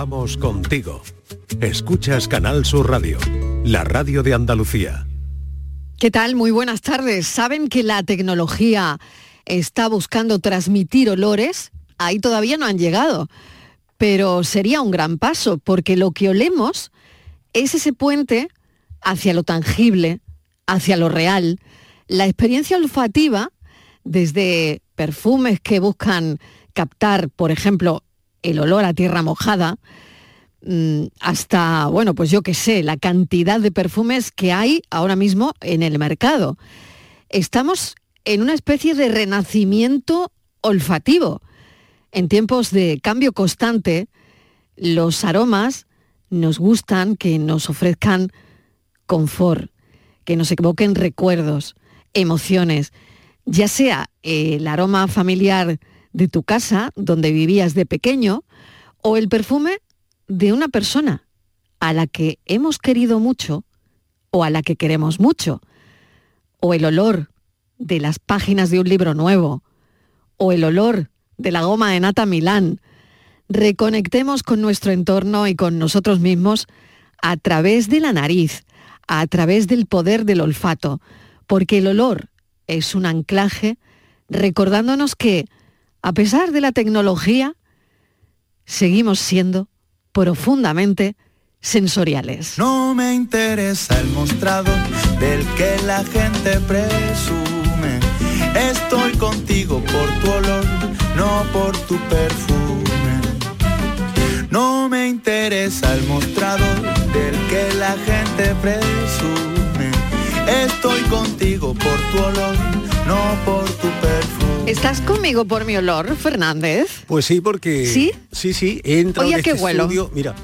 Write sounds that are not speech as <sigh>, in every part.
Vamos contigo. Escuchas Canal Sur Radio, la radio de Andalucía. ¿Qué tal? Muy buenas tardes. ¿Saben que la tecnología está buscando transmitir olores? Ahí todavía no han llegado, pero sería un gran paso porque lo que olemos es ese puente hacia lo tangible, hacia lo real. La experiencia olfativa, desde perfumes que buscan captar, por ejemplo, el olor a tierra mojada, mm, hasta, bueno, pues yo qué sé, la cantidad de perfumes que hay ahora mismo en el mercado. Estamos en una especie de renacimiento olfativo. En tiempos de cambio constante, los aromas nos gustan que nos ofrezcan confort, que nos evoquen recuerdos, emociones, ya sea el aroma familiar de tu casa, donde vivías de pequeño, o el perfume de una persona a la que hemos querido mucho o a la que queremos mucho, o el olor de las páginas de un libro nuevo, o el olor de la goma de nata Milán. Reconectemos con nuestro entorno y con nosotros mismos a través de la nariz, a través del poder del olfato, porque el olor es un anclaje recordándonos que, a pesar de la tecnología, seguimos siendo profundamente sensoriales. No me interesa el mostrado del que la gente presume. Estoy contigo por tu olor, no por tu perfume. No me interesa el mostrado del que la gente presume. Estoy contigo por tu olor, no por tu. ¿Estás conmigo por mi olor, Fernández? Pues sí, porque... ¿Sí? Sí, sí, he entrado Oye, en ¿a qué este estudio, mira,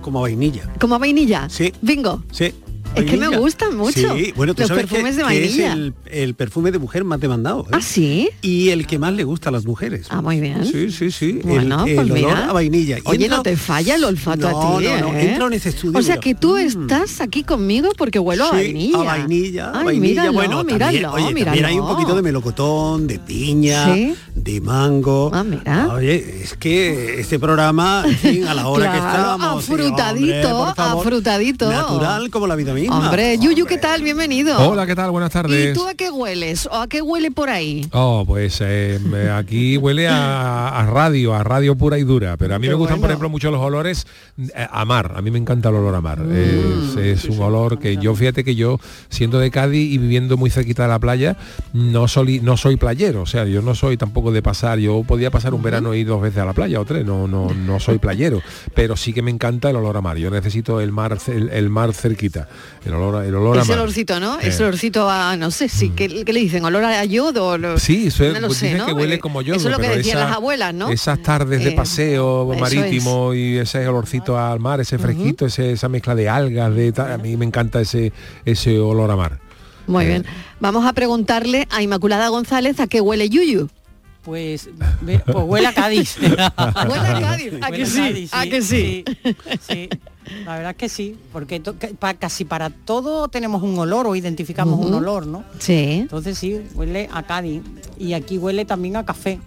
como a vainilla. ¿Como a vainilla? Sí. Bingo. Sí. Es que me gustan mucho Sí, bueno, tú los sabes que- perfumes de vainilla. es el, el perfume de mujer más demandado. ¿eh? ¿Ah, sí? Y el que más le gusta a las mujeres. Ah, muy bien. Sí, sí, sí. Bueno, el, pues el olor mira. a vainilla. Y Oye, no te falla el olfato No, a ti, no, no, ¿eh? entro en este estudio, O sea, que tú Mm. estás aquí conmigo porque huelo a vainilla. A vainilla, Ay, vainilla. míralo, bueno, también, míralo, oye, también míralo. hay un poquito de melocotón, de piña, Sí. de mango. Ah, mira. Oye, es que este programa, en fin, a la hora que <laughs> estábamos. sí, afrutadito, hombre, por favor, afrutadito. Natural como la vida misma. Hombre, Yuyu, ¿qué tal? Bienvenido. Hola, ¿qué tal? Buenas ¿Y tardes. tú a qué hueles? ¿O a qué huele por ahí? Oh, pues eh, aquí huele a, a radio, a radio pura y dura, pero a mí Qué me gustan, por ejemplo, mucho los olores eh, a mar. A mí me encanta el olor a mar. Mm. Es, es un olor que yo, fíjate que yo, siendo de Cádiz y viviendo muy cerquita de la playa, no soy, no soy playero. O sea, yo no soy tampoco de pasar. Yo podía pasar un verano y dos veces a la playa o tres. No, no, no soy playero. Pero sí que me encanta el olor a mar. Yo necesito el mar, el, el mar cerquita. El olor, el olor Ese olorcito, ¿no? Eh. Ese olorcito a, no sé, si, ¿qué, qué le dicen? ¿Olor a yodo? lo- Sí, eso es- no lo pues sé, ¿no? que huele Eh, como yo. Eso es lo que decían esa- las abuelas, ¿no? Esas tardes de Eh, paseo marítimo y ese olorcito al mar, ese fresquito, ese- esa mezcla de algas, de tal, a mí me encanta ese, ese olor a mar. Muy bien. Vamos a preguntarle a Inmaculada González a qué huele Yuyu. Pues, ve- pues huele a Cádiz. <laughs> Huele a Cádiz, ¿a que sí? Cádiz, ¿A que sí? Sí, sí. La verdad es que sí, porque to- ca- pa- casi para todo tenemos un olor o identificamos un olor, ¿no? Sí. Entonces sí, huele a Cádiz. Y aquí huele también a café.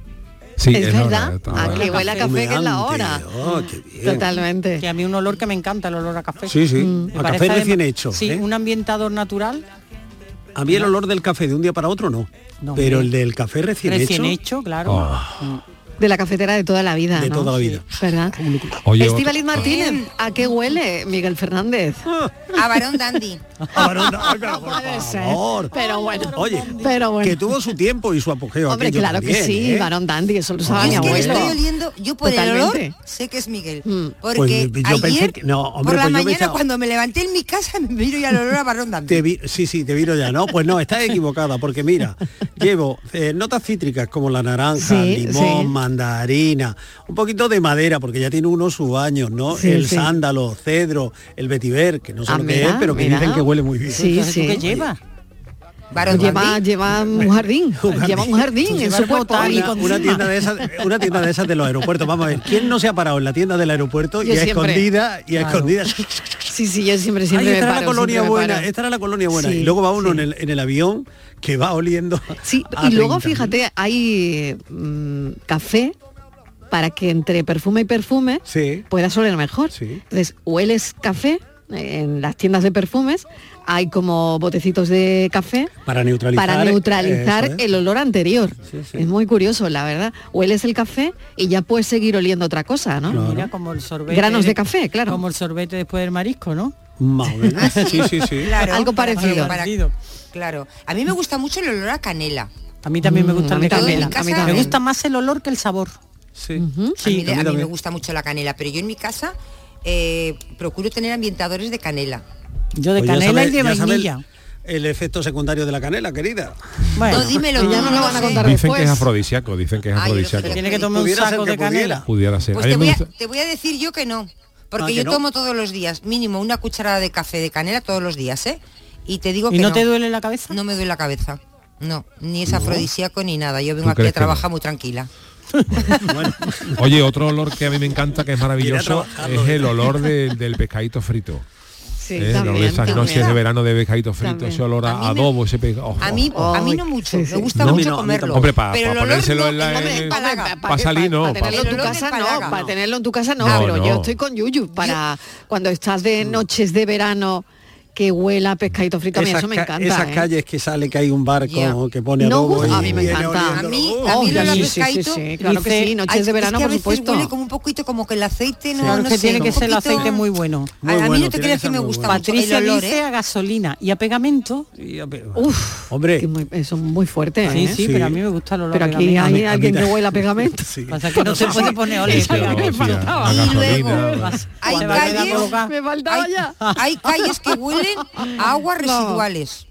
Sí, es verdad. A que huele a café que es la hora. Oh, qué bien. Totalmente. Que a mí un olor que me encanta, el olor a café. Sí, sí. Me A parece café recién hecho. Sí, ¿eh? un ambientador natural, A mí el olor del café de un día para otro no. No, pero el del café recién, recién hecho, hecho, claro. Oh. De la cafetera de toda la vida, de ¿no? toda la vida. ¿Verdad? Oye, Estíbaliz otro- Martínez, ¿a qué huele Miguel Fernández? A varón dandy. Ah, no, pero <laughs> por puede ser, favor. pero bueno. Oye, Pero bueno. que tuvo su tiempo y su apogeo. Hombre, claro que sí, ¿eh? varón dandy, eso lo sabe mi es que estoy oliendo, yo por el olor Totalmente. sé que es Miguel. Mm. Porque Pues yo pensé ayer, que- no, hombre, por la pues yo mañana pensaba- cuando me levanté en mi casa <laughs> me vino ya el olor a varón dandy. Te vi- sí, sí, te viro ya, ¿no? Pues no, estás equivocada, porque mira, llevo eh, notas cítricas como la naranja, Sí, limón, sí. Mandarina, un poquito de madera, porque ya tiene uno sus años, ¿no? Sí, el sí. sándalo, cedro, el vetiver, que no sé Ah, lo que mira, es, pero que dicen que huele muy bien. Sí, Entonces, ¿tú sí. qué Lleva, dandy. lleva <laughs> un jardín, lleva un jardín en Lleva su cuerpo. Una, una tienda de esas, una tienda de esas de los aeropuertos. Vamos a ver, ¿quién no se ha parado en la tienda del aeropuerto y a siempre. escondida y a Claro. escondida? Sí, sí, yo siempre, Ay, siempre me esta era paro, la colonia me buena, esta era la colonia buena. Sí, y luego va uno sí. en, el, en el avión que va oliendo. Sí, a y luego 30.000. fíjate, hay mm, café para que entre perfume y perfume Sí. puedas oler mejor. Sí. Entonces, hueles café en las tiendas de perfumes, hay como botecitos de café Para neutralizar. para neutralizar es. el olor anterior. Sí, sí. Es muy curioso, la verdad. Hueles el café y ya puedes seguir oliendo otra cosa, ¿no? Claro. Mira, como el sorbete. Granos de café, claro. Como el sorbete después del marisco, ¿no? Más o menos. Sí, sí, sí. Claro, Algo parecido. para- claro. A mí me gusta mucho el olor a canela. A mí también me Mm, gusta a el canela. a mí Me gusta más el olor que el sabor. Sí. A mí, a mí a mí me gusta mucho la canela, pero yo en mi casa eh, procuro tener ambientadores de canela. Yo de Pues canela sabe- y de vainilla. El, efecto secundario de la canela, querida. Bueno, no, dímelo, que ya no, lo van a contar Dicen después. que es afrodisíaco, dicen que es afrodisíaco. tiene que tomar un Pudiera saco de pudiera. canela. Pudiera ser. Pues voy, a, te voy a decir yo que no. Porque Ah, yo no. tomo todos los días, mínimo una cucharada de café de canela todos los días, ¿eh? Y te digo ¿Y que no no. te duele la cabeza? No me duele la cabeza. No, ni es afrodisíaco ni nada. Yo vengo ¿Tú aquí a no? trabajar muy tranquila. Bueno, <laughs> Oye, otro olor que a mí me encanta, que es maravilloso, es ¿eh? el olor del, del pescadito frito. Sí, ¿eh? De también, noches de verano de pescadito frito, También. ese olor A a, me- adobo, ese pe- oh, A mí, oh, a mí no mucho. sí, sí. Me gusta No, mucho no, comerlo. Hombre, pa- pero pa el olor ponérselo no- en la- el olor en- me empalaga. Hombre, Pa' salir, no, Para pa- tenerlo en tu casa no, para tenerlo en tu casa no, pero yo estoy con Yuyu para cuando estás de noches de verano que huela a pescadito frito, a mí esas, eso me ca- encanta. esas ¿eh? calles que sale que hay un barco Ya. que pone No, adobo a mí me encanta. A mí- a mí Oh, olor sí, pescadito sí, claro que dice- sí, noches Ay, de verano, es que a por supuesto. huele como un poquito como que el aceite no, Claro no que sé, tiene que ser el aceite muy bueno. Muy a, a mí bueno, no te creas que que me gusta bueno. mucho Patricia el olor, dice ¿eh? a gasolina y a pegamento. Y a pe- Uf, Hombre, que muy- eso es muy fuerte, Sí, ¿eh? sí, pero a mí me gusta el olor Pero a aquí hay alguien que huele a <laughs> pegamento. Pasa que no se puede poner <laughs> lo que a Y luego, hay hay, hay calles que huelen a aguas No. residuales.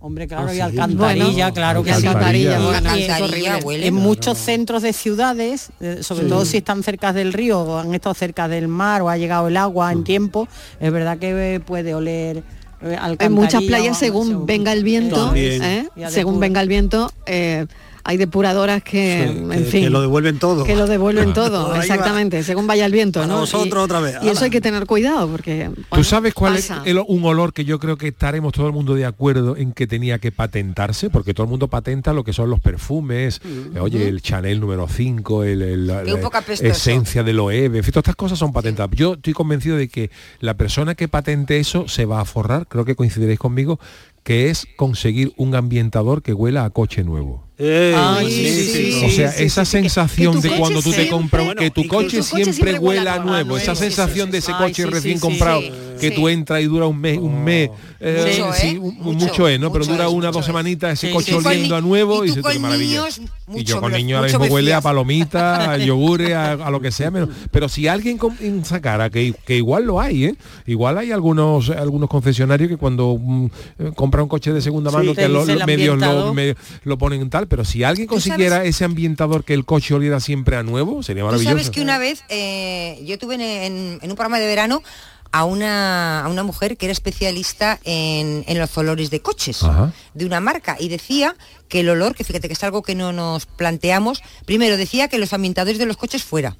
Hombre, claro, Ah, y alcantarilla, Bueno, claro que sí. alcantarilla, huele. En muchos centros de ciudades, eh, sobre todo si están cerca del río o han estado cerca del mar o ha llegado el agua en tiempo, es verdad que eh, puede oler eh, En muchas alcantarilla playas, según venga el viento. ¿eh? Según venga el viento, eh, hay depuradoras que, Sí, en que- fin, que lo devuelven todo. que lo devuelven Ah. todo, exactamente, según vaya el viento, ¿no? vosotros y, otra vez, Y eso hay que tener cuidado porque ¿Tú sabes cuál pasa. es el- un olor que yo creo que estaremos todo el mundo de acuerdo en que tenía que patentarse? Porque todo el mundo patenta lo que son los perfumes, eh, oye, el Chanel número 5, el, el- la esencia de Loewe, en fin, todas estas cosas son patentadas. Yo estoy convencido de que la persona que patente eso se va a forrar, creo que coincidiréis conmigo, que es conseguir un ambientador que huela a coche nuevo. Eh, Ay, sí, sí, sí, sí, sí. o sea, sí, esa sí, sí, que- sensación de cuando tú te compras, Bueno, que tu que coche tu siempre, siempre huela nuevo, nuevo, esa sí, sensación sí, de ese coche recién comprado, sí. que Sí. tú entras y dura un mes, un mes, eh, Mucho, sí, ¿eh? un- Mucho, mucho es, ¿no? Pero dura es, una, dos es. semanitas ese Sí, coche oliendo a nuevo y se te maravilla. y yo con niños ahora mismo me huele a fías. palomita, a yogures, a, a lo que sea, menos- pero si alguien sacara, que, que igual lo hay, ¿eh? Igual hay algunos algunos concesionarios que cuando mm, eh, compra un coche de segunda mano te que los medios lo, lo ponen tal, pero si alguien consiguiera sabes- ese ambientador que el coche oliera siempre a nuevo, sería Tú maravilloso. sabes que una vez eh, yo tuve en, en- en un programa de verano a una, a una mujer que era especialista en, en los olores de coches Ajá. de una marca y decía que el olor, que fíjate que es algo que no nos planteamos, primero decía que los ambientadores de los coches fuera.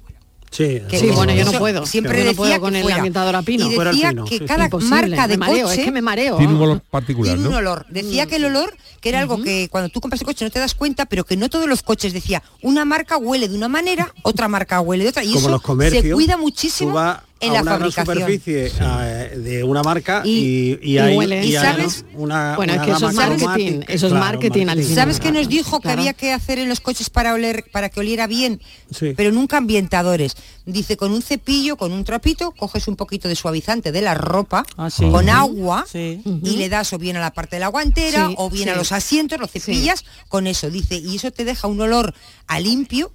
Sí, Que bueno, yo no puedo. Siempre Yo no decía puedo que con el fuera. ambientador a pino. Y decía pino, que sí, cada Imposible, marca de mareo, coche es que me mareo. Tiene un olor particular, tiene un ¿no? olor. Decía que el olor, que era algo que cuando tú compras el coche no te das cuenta, pero que no todos los coches decía, una marca huele de una manera, otra marca huele de otra. Y como eso los comercios, se cuida tú muchísimo vas en a la una fabricación. superficie eh, de una marca y, Y- y y hay, huele. y ¿Y hay sabes? una, Bueno, una es que eso es marketing, aromática. eso es Claro, marketing al final. ¿Sabes qué nos dijo Claro. que había que hacer en los coches para oler, para que oliera bien? Sí. Pero nunca ambientadores. Dice, con un cepillo, con un trapito, coges un poquito de suavizante de la ropa, Ah, sí. con agua, Sí. y le das o bien a la parte de la guantera, Sí, o bien sí. a los asientos, los cepillas, con eso, dice, y eso te deja un olor a limpio,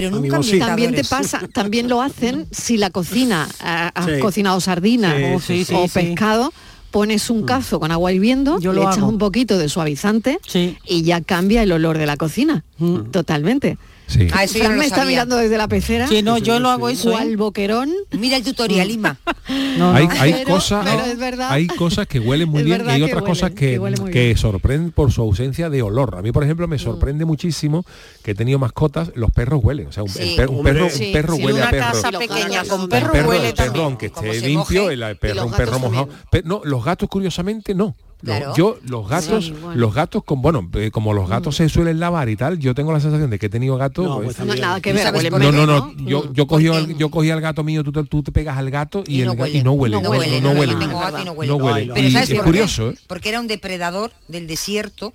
pero nunca bolsillo. También te pasa, también lo hacen si la cocina, ha- has Sí. cocinado sardina Sí, o, sí, sí, o sí. pescado, pones un cazo con agua hirviendo, Yo le echas hago. un poquito de suavizante Sí. y ya cambia el olor de la cocina. Totalmente. Sí. Ah, eso lo me está mirando desde la pecera. Sí, no, yo lo hago eso, ¿eh? boquerón. Mira el tutorial, Ima. <laughs> No, hay, no. hay Pero- cosas pero es verdad. hay cosas que huelen muy Es bien y hay que otras cosas huelen, que, que que bien. sorprenden por su ausencia de olor a mí por ejemplo Mm. me sorprende muchísimo que he tenido mascotas los perros huelen o sea un, Sí. el per- un perro, Sí, un perro sí, huele una a perro casa pequeña con perro el perro, huele el perro, también. aunque esté limpio moje, el, perro un perro mojado no los gatos curiosamente no Claro. Yo, los gatos, Sí, bueno. los gatos, con, bueno, eh, como los gatos se suelen lavar y tal, yo tengo la sensación de que he tenido gatos. No, pues, No, también. nada que ¿No yo, yo cogí Porque- al, yo cogí al gato mío, tú te, tú te pegas al gato y, Y el no huele. y no huele. No huele, no no, huele. yo tengo gato y no huele. No huele. Ay, Pero Y ¿sabes es por curioso, ¿eh? Porque era un depredador del desierto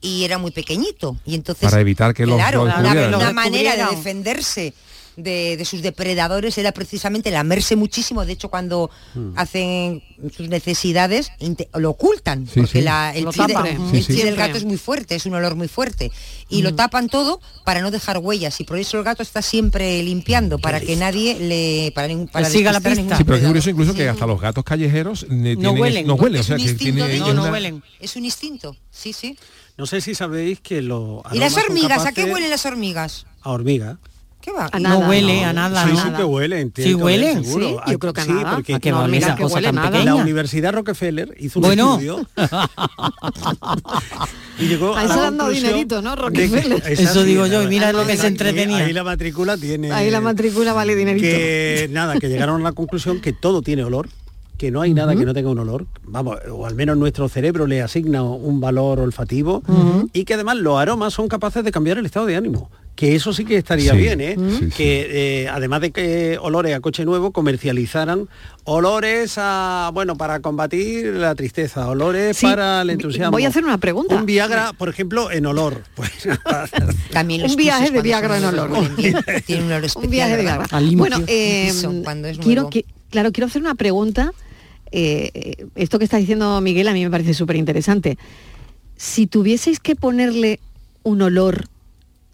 y era muy pequeñito. Y entonces, Para evitar que los- claro, una, manera de defenderse de, de sus depredadores era precisamente lamerse muchísimo. De hecho, cuando hacen sus necesidades, lo ocultan. Sí, porque sí. la- el Lo de- sí. del gato es muy fuerte, es un olor muy fuerte. Y lo tapan todo para no dejar huellas. Y por eso el gato está siempre limpiando, para que nadie le... Para, ningún- para siga la pista. Sí, pero es curioso incluso que hasta los gatos callejeros eh, tienen- huelen. no huelen, o sea que tiene No, no una- huelen. Es un instinto, sí, sí. No sé si sabéis que los ¿Y las hormigas? ¿A qué huelen las hormigas? A hormiga. ¿Qué va? A No nada, huele no. a nada, sí, ¿no? sí que huelen. tiene Sí que oler, huelen. seguro. Sí, yo creo que sí, nada. porque ¿A qué No, a mira que huele tan nada. la Universidad Rockefeller hizo un Bueno. estudio <laughs> y llegó A a eso conclusión dinerito, ¿no, que- Rockefeller? <laughs> es Eso digo yo, y nada. mira lo que se entretenía. Ahí la matrícula tiene... Ahí la matrícula vale dinerito. que nada, que llegaron a la conclusión que todo tiene olor, que no hay nada que no tenga un olor, vamos, o al menos nuestro cerebro le asigna un valor olfativo y que además los aromas son capaces de cambiar el estado de ánimo. Que eso sí que estaría Sí, bien, ¿eh? sí, sí. Que eh, además de que olores a coche nuevo, comercializaran olores a, bueno, para combatir la tristeza, olores Sí, para el entusiasmo. voy a hacer una pregunta. Un Viagra, por ejemplo, en olor. Pues <laughs> También <laughs> Un los viaje pisos de Viagra en olor. <laughs> Tiene un olor especial. un viaje de. Viagra. Bueno, eh, Eso, es quiero, qui- claro, quiero hacer una pregunta. eh, esto que está diciendo Miguel a mí me parece súper interesante. Si tuvieseis que ponerle un olor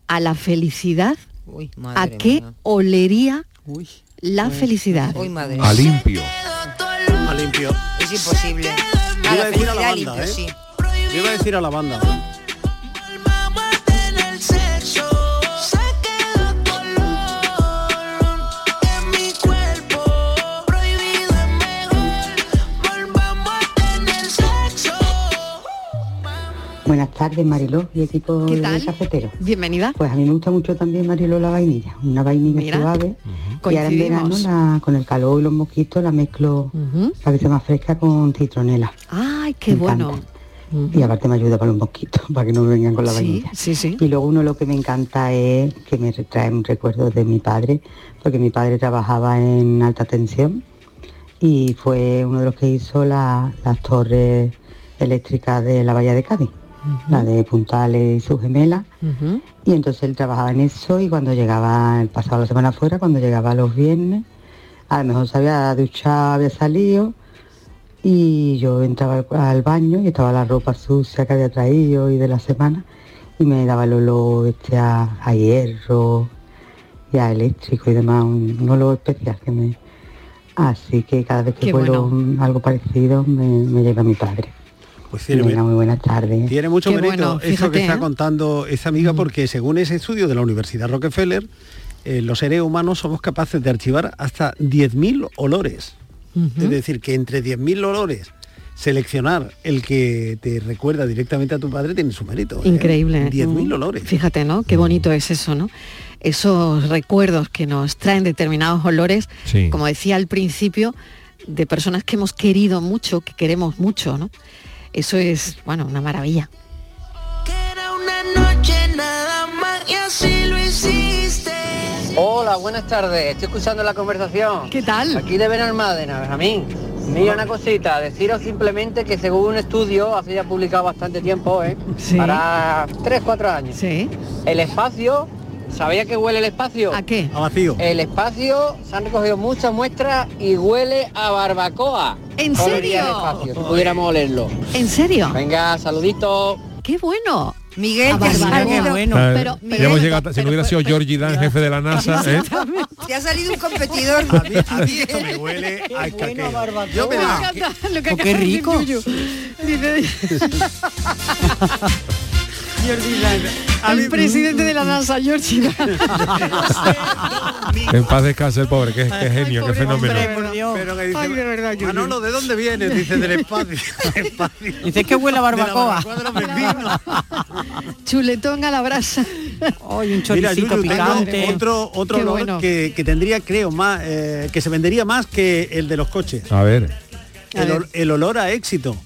a la felicidad, Uy, ¿a qué mía. olería Uy. la felicidad? Uy, madre a limpio. a limpio. Es imposible. A iba la a decir a la felicidad banda, limpio, ¿eh? sí. Yo iba a decir a la banda. Buenas tardes, Mariló y equipo ¿Qué de tal? cafetero. Bienvenida. Pues a mí me gusta mucho también, Mariló, la vainilla. Una vainilla Mira, suave. Y ahora en verano, la- con el calor y los mosquitos, la mezclo para que sea más fresca con citronela. Ay, qué Me bueno. Y aparte me ayuda para los mosquitos, <laughs> para que no me vengan con la Sí, vainilla. sí, sí. Y luego uno lo que me encanta es que me trae un recuerdo de mi padre, porque mi padre trabajaba en alta tensión y fue uno de los que hizo la- las torres eléctricas de la Bahía de Cádiz, la de Puntales y sus gemelas. Ujú. Y entonces él trabajaba en eso y cuando llegaba, el pasado la semana fuera, cuando llegaba los viernes, a lo mejor se había duchado, había salido y yo entraba al, baño y estaba la ropa sucia que había traído y de la semana y me daba el olor este a, a hierro y a eléctrico y demás, un, un olor especial que me... Así que cada vez que Qué vuelo bueno. algo parecido me, me lleva mi padre. Pues tiene, Venga, muy buenas tardes. tiene mucho Qué mérito bueno, eso que está ¿eh? contando esta amiga, porque según ese estudio de la Universidad Rockefeller, eh, los seres humanos somos capaces de archivar hasta 10.000 olores. Es decir, que entre 10.000 olores seleccionar el que te recuerda directamente a tu padre tiene su mérito. ¿eh? Increíble. 10.000 Mm. olores. Fíjate, ¿no? Qué bonito es eso, ¿no? Esos recuerdos que nos traen determinados olores, Sí. como decía al principio, de personas que hemos querido mucho, que queremos mucho, ¿no? Eso es, bueno, una maravilla. Que era una noche nada más y así lo hiciste. Hola, buenas tardes. Estoy escuchando la conversación. ¿Qué tal? Aquí de Benalmádena, Benjamín. Mira una cosita, deciros simplemente que según un estudio, hace ya publicado bastante tiempo, ¿eh? Sí. Para 3, 4 años. Sí. El espacio, ¿sabía que huele el espacio? ¿A qué? A vacío. El espacio, se han recogido muchas muestras y huele a barbacoa. ¿En el serio? espacio, si pudiéramos olerlo. ¿En serio? Venga, saluditos. ¡Qué bueno! Miguel, A te ha barbacoa. salido, Qué bueno. Ah, pero- ya pero- hemos llegado, si no hubiera sido pero- Georgie Dan, jefe de la NASA, ¿eh? te ha salido un competidor. A mí, a mí esto me huele a escaqueo. Yo me Me da- encanta lo que Oh, qué decir rico. <laughs> Yuyu. Dice, el presidente de la NASA, George. En paz descanse el pobre, que, que genio, qué fenómeno. Pero que dice, Ay, de verdad. Manolo, ¿de dónde vienes? Dice, del espacio. <laughs> del espacio. Dices que huele a De la barbacoa. de. <laughs> Chuletón a la brasa. Ay, un Mira, choricito Yuyu, tengo picante. otro, otro Qué olor bueno. que, que tendría, creo, más, eh, que se vendería más que el de los coches. A ver. El olor a éxito.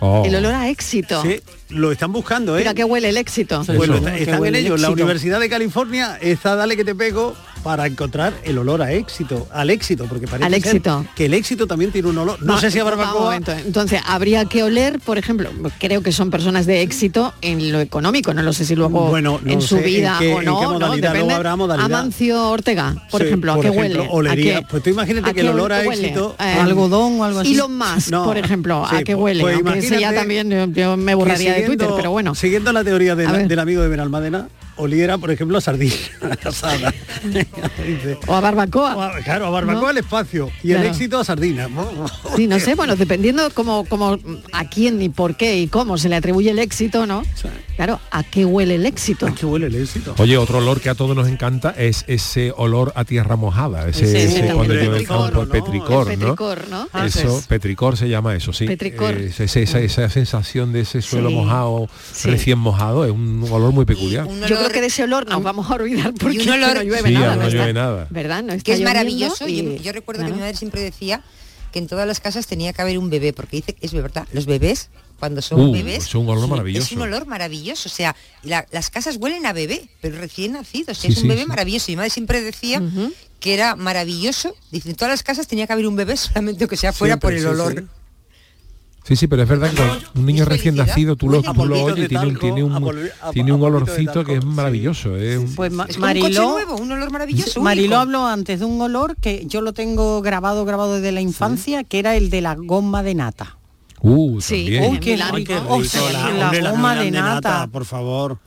Oh. El olor a éxito. Sí, lo están buscando, ¿eh? Mira que huele el éxito. Pues está- están en huele el ello. La. Universidad de California está dale que te pego para encontrar el olor a éxito, al éxito, porque parece Al ser éxito. que el éxito también tiene un olor. No, sé si a vamos, barbacoa. Entonces, habría que oler, por ejemplo, creo que son personas de éxito en lo económico, no lo sé si luego Bueno, no en su sé en vida qué- o en no, qué ¿no? modalidad, habrá modalidad. Amancio Ortega, por Sí, ejemplo, ¿a qué ejemplo, huele? olería. ¿A qué- Pues tú imagínate que el qué olor a huele? éxito- Eh, Algodón o algo así. Elon Musk, No, por ejemplo, ¿a qué pues- huele? pues ese ya también yo, yo me borraría de Twitter, siguiendo- pero bueno. Siguiendo la teoría del amigo de Benalmádena, oliera, por ejemplo, a sardina <laughs> asada. O a barbacoa. o a- claro, a barbacoa ¿No? al espacio y el éxito a sardina. <laughs> Sí, no sé, bueno, dependiendo como, como a quién y por qué y cómo se le atribuye el éxito, ¿no? Claro, ¿a qué huele el éxito? ¿A qué huele el éxito? Oye, otro olor que a todos nos encanta es ese olor a tierra mojada, ese, Sí, cuando el llueve el petricor, campo, el ¿no? petricor, El ¿no? petricor, ¿no? Ah, Eso, pues. petricor se llama eso, sí. Petricor. Eh, esa, esa- esa sensación de ese suelo Sí. mojado, Sí. recién mojado, es un olor muy peculiar. Un Yo creo que de ese olor nos vamos a olvidar porque un olor- no llueve Sí, nada. no está- llueve nada. ¿Verdad? No que es maravilloso. y- Yo, yo recuerdo que mi madre siempre decía que en todas las casas tenía que haber un bebé, porque dice, es verdad, los bebés, cuando son Uh, bebés, es un olor maravilloso. Es un olor maravilloso. O sea, la- las casas huelen a bebé, pero recién nacido. O sea, Sí, es un sí, bebé sí. maravilloso. Mi madre siempre decía que era maravilloso. Dice, en todas las casas tenía que haber un bebé, <laughs> solamente que sea fuera Siempre, por el olor. Sí. Sí, pero es verdad que un niño recién nacido, tú lo, tú lo oyes y tiene, un- tiene un, tiene un olorcito que es maravilloso. es un- Pues Ma- Es como un coche Mariló, nuevo, un olor maravilloso. Mariló habló antes de un olor que yo lo tengo grabado, grabado desde la infancia, que era el de la goma de nata. Uh, Sí. también. Qué rico. Qué Oh, sí, la, goma de nata. por favor.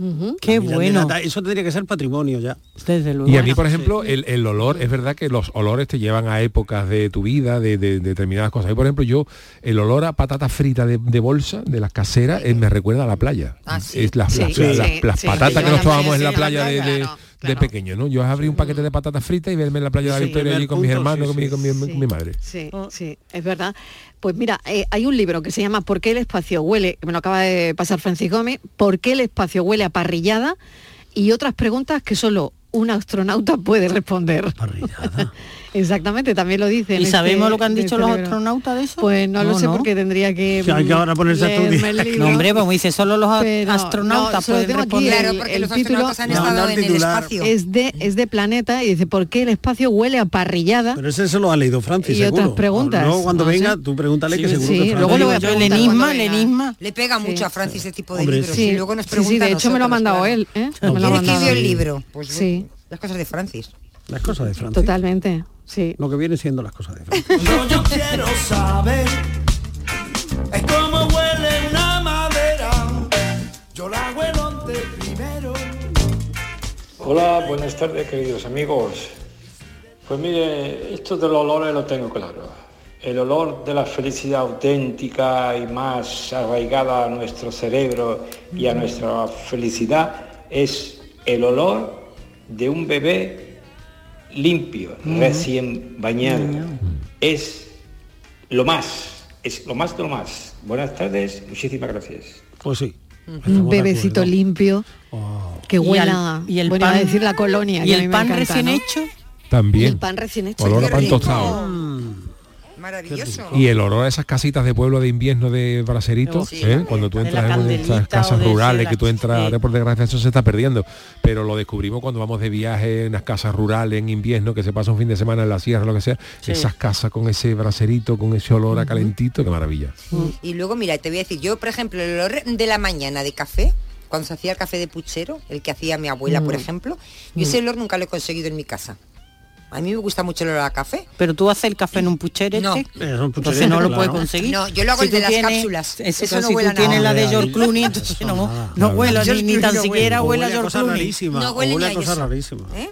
Qué bueno. nata, Eso tendría que ser patrimonio ya. Desde luego. Y a mí, por ejemplo, el, el olor, es verdad que los olores te llevan a épocas de tu vida, de, de- de determinadas cosas. Y por ejemplo, yo, el olor a patata frita de, de bolsa, de las caseras, eh, me recuerda a la playa. Ah, sí. Es las, Sí, las- sí, las- sí, las sí. patatas Sí, que nos tomábamos en la de, playa, de- claro, de pequeño, ¿no? Yo abrí un paquete de patatas fritas y verme en la playa de la Sí, Victoria allí con mis hermanos, sí, con, mi, sí, con, mi, sí. con mi madre. Sí, sí, es verdad. Pues mira, eh, hay un libro que se llama ¿Por qué el espacio huele? que Me lo acaba de pasar Francis Gómez. ¿Por qué el espacio huele a parrillada? Y otras preguntas que solo un astronauta puede responder. <laughs> Exactamente, también lo dice. en ¿Y este- sabemos lo que han dicho este los libro. astronautas de eso? Pues no, lo sé porque tendría que. Hay que ahora ponerse a estudiar. No, hombre, pues como dice, solo los Pero, astronautas pueden tengo aquí, responder. Claro, el- porque el los título astronautas han No, estado no, en el titular. espacio. es de es de planeta y dice ¿por qué el espacio huele a parrillada? Pero ese se lo ha leído Francis, Y otras preguntas, Luego cuando no venga, sé. tú pregúntale que Sí, seguro sí, que luego le voy a preguntar el cuando enigma, el venga. enigma. Le pega mucho a Francis este tipo de libros. sí. Y luego nos pregunta sí, de hecho me lo ha mandado él. ¿eh? ¿Quién escribió el libro? Pues Sí. Las cosas de Francis. Las cosas de Francis. Totalmente, sí. Lo que viene siendo las cosas de Francis. <laughs> Lo yo quiero saber es huele una madera. Yo la huelo primero. Hola, buenas tardes queridos amigos. Pues mire, esto de los olores lo tengo claro. El olor de la felicidad auténtica y más arraigada a nuestro cerebro y a nuestra felicidad es el olor de un bebé limpio, recién bañado. Es lo más, es lo más de lo más. Buenas tardes, muchísimas gracias. Pues sí. Un bebecito acuerdo. limpio que Y huela y el bueno, iba a pan- decir la colonia Y que el pan encanta, recién ¿no? hecho, Y También. el pan recién hecho Olor a pan rico. tostado. Maravilloso. Y el olor a esas casitas de pueblo de invierno de braserito, Sí. ¿eh? cuando tú entras en estas casas rurales, que tú entras, sí. por desgracia eso se está perdiendo, pero lo descubrimos cuando vamos de viaje en las casas rurales en invierno, que se pasa un fin de semana en la sierra, lo que sea, Sí. esas casas con ese braserito, con ese olor a calentito, qué maravilla. Y luego, mira, te voy a decir, yo, por ejemplo, el olor de la mañana de café, cuando se hacía el café de puchero, el que hacía mi abuela, Mm. por ejemplo, yo ese olor nunca lo he conseguido en mi casa. A mí me gusta mucho el olor a café. pero tú haces el café en un puchero No. este, Eh, son entonces no lo puedes conseguir. No, yo lo hago el tú de las tienes- cápsulas. Eso, Eso no si huele a tú tienes la de George Clooney, entonces no, no Claro. huele ni, ni tan no siquiera huele a huele a George Clooney. No huele huele a ni a cosas eso. rarísimas. ¿Eh?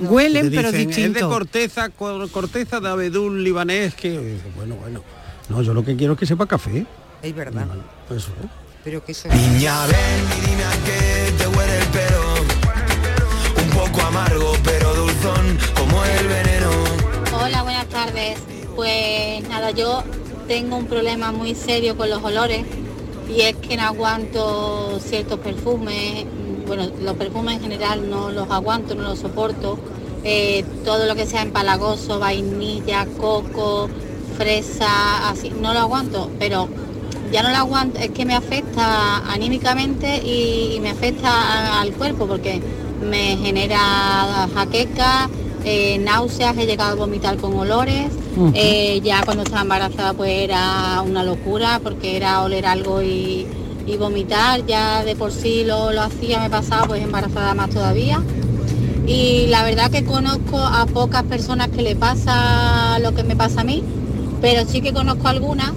Huelen, Te pero dicen, Es de distinto. corteza, co- corteza de abedul libanés que bueno, bueno. No, yo lo que quiero es que sepa café. Es verdad. Eso, ¿eh? Pero que eso Niña, ven y dime a qué te huele Pues nada, yo tengo un problema muy serio con los olores y es que no aguanto ciertos perfumes. Bueno, los perfumes en general no los aguanto, no los soporto. Eh, todo lo que sea empalagoso, vainilla, coco, fresa, así, no lo aguanto, pero ya no la aguanto, es que me afecta anímicamente y, me afecta al cuerpo porque me genera jaqueca, eh, náuseas, he llegado a vomitar con olores. Eh, ya cuando estaba embarazada pues era una locura porque era oler algo y, y vomitar, ya de por sí lo, lo hacía, me pasaba pues embarazada más todavía. Y la verdad que conozco a pocas personas que le pasa lo que me pasa a mí, pero sí que conozco algunas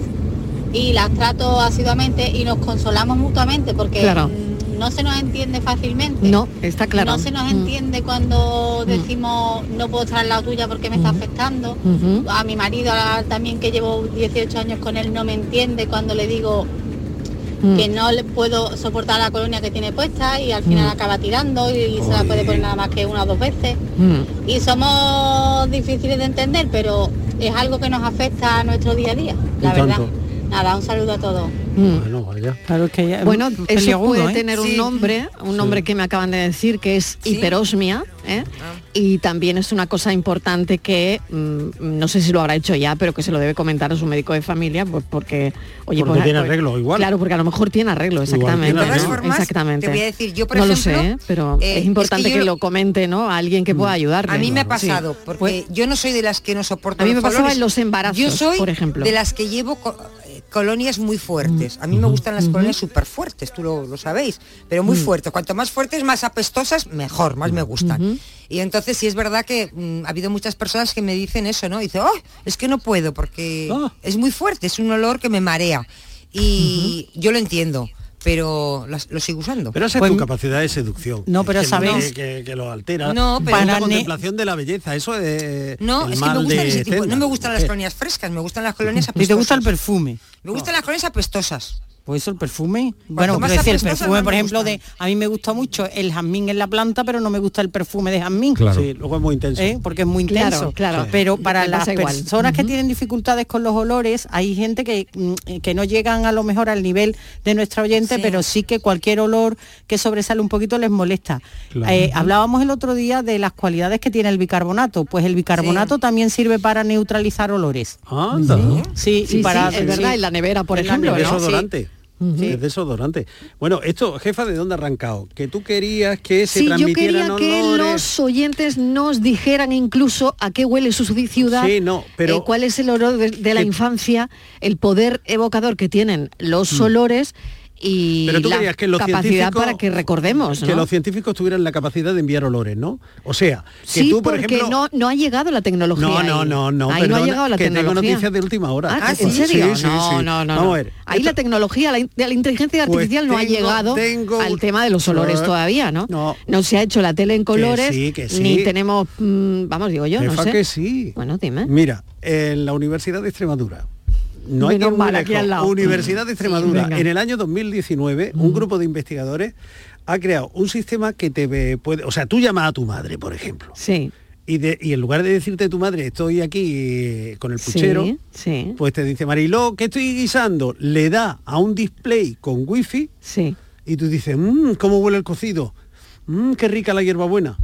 y las trato asiduamente y nos consolamos mutuamente porque Claro. Mm, no se nos entiende fácilmente. No, está claro. No se nos Mm. entiende cuando decimos no puedo estar al lado tuya porque me está afectando. Ujú. A mi marido también que llevo 18 años con él no me entiende cuando le digo Mm. que no le puedo soportar la colonia que tiene puesta y al final Mm. acaba tirando y se la puede poner nada más que una o dos veces. Mm. Y somos difíciles de entender, pero es algo que nos afecta a nuestro día a día, la verdad. tanto. Nada, un saludo a todos. Bueno, vaya. Claro que ya- Bueno, un eso puede ¿eh? tener un Sí. nombre, un nombre que me acaban de decir que es hiperosmia, ¿eh? Ah. y también es una cosa importante que mm, no sé si lo habrá hecho ya, pero que se lo debe comentar a su médico de familia, pues porque, oye, Porque pues, tiene pues, arreglo, igual. Claro, porque a lo mejor tiene arreglo, Igual exactamente. tiene De todas ¿no? formas, exactamente. te voy a decir, yo, por no ejemplo, lo sé, pero eh, es importante es que que, yo- lo comente, ¿no? A alguien que pueda ayudarle. A mí me ha Sí. pasado, porque yo no soy de las que no soporto A mí me pasaba en los embarazos, Yo soy por ejemplo. de las que llevo colonias muy fuertes. A mí me gustan las colonias súper fuertes, tú lo, lo sabéis, pero muy Mm. fuertes. Cuanto más fuertes, más apestosas, mejor, más me gustan. Y entonces sí es verdad que mm, ha habido muchas personas que me dicen eso, ¿no? Dice, oh, es que no puedo porque Ah. es muy fuerte, es un olor que me marea. Y yo lo entiendo, pero las- lo sigo usando. Pero esa es Pues- tu capacidad de seducción. No, pero que, sabéis- Que, que- que lo altera. No, pero- la Para ne- contemplación de la belleza, eso es No, el es que me gustan de ese tipo. No me gustan las colonias frescas, me gustan las colonias ¿Y apestosas. te gusta el perfume? Me gustan las colonias apestosas. Pues eso, el perfume. Bueno, más quiero decir, el perfume, por ejemplo, de a mí me gusta mucho el jazmín en la planta, pero no me gusta el perfume de jazmín. Claro. Sí, luego es muy intenso. ¿Eh? Porque es muy Claro, intenso. claro. Sí. Pero para las igual. personas que tienen dificultades con los olores, hay gente que, mm, que no llegan a lo mejor al nivel de nuestra oyente, Sí. pero sí que cualquier olor que sobresale un poquito les molesta. Claro. Eh, hablábamos el otro día de las cualidades que tiene el bicarbonato. Pues el bicarbonato también sirve para neutralizar olores. Anda. Sí, Sí, y para sí, es verdad, en la nevera, por En la ejemplo, ¿no? Desodorante. Es desodorante. Bueno, esto, jefa, ¿de dónde ha arrancado? Que tú querías que se Sí, yo quería que los oyentes nos dijeran incluso a qué huele su ciudad, Sí, no, pero- eh, cuál es el olor de, de la que- infancia, el poder evocador que tienen los olores y. Pero tú la querías que los capacidad para que recordemos, Que ¿no? los científicos tuvieran la capacidad de enviar olores, ¿no? O sea, que sí, tú, por porque ejemplo... no, no ha llegado la tecnología. No, no, no, no, Ahí no ha perdona, llegado la que tengo tecnología. noticias de última hora. Ah, ¿En serio? sí, no, sí. no, no, Vamos no. a ver. Ahí Esto- la tecnología, la, la inteligencia Pues artificial no ha tengo- llegado tengo- al tema de los olores Eh, todavía, ¿no? no. se ha hecho la tele en colores, que sí. ni tenemos, mm, vamos, digo yo, no Jefa, sé. que sí. Bueno, dime. Mira, en la Universidad de Extremadura. No hay que Menos mal, aquí al lado. Universidad de Extremadura. en el año 2019, un grupo de investigadores ha creado un sistema que te ve- puede, o sea, tú llamas a tu madre, por ejemplo. Sí. Y, de- y en lugar de decirte a tu madre, estoy aquí eh, con el puchero, Sí, sí. pues te dice, Mariló, ¿qué estoy guisando? Le da a un display con wifi Sí. y tú dices, mmm, ¿cómo huele el cocido? Mmm, qué rica la hierbabuena.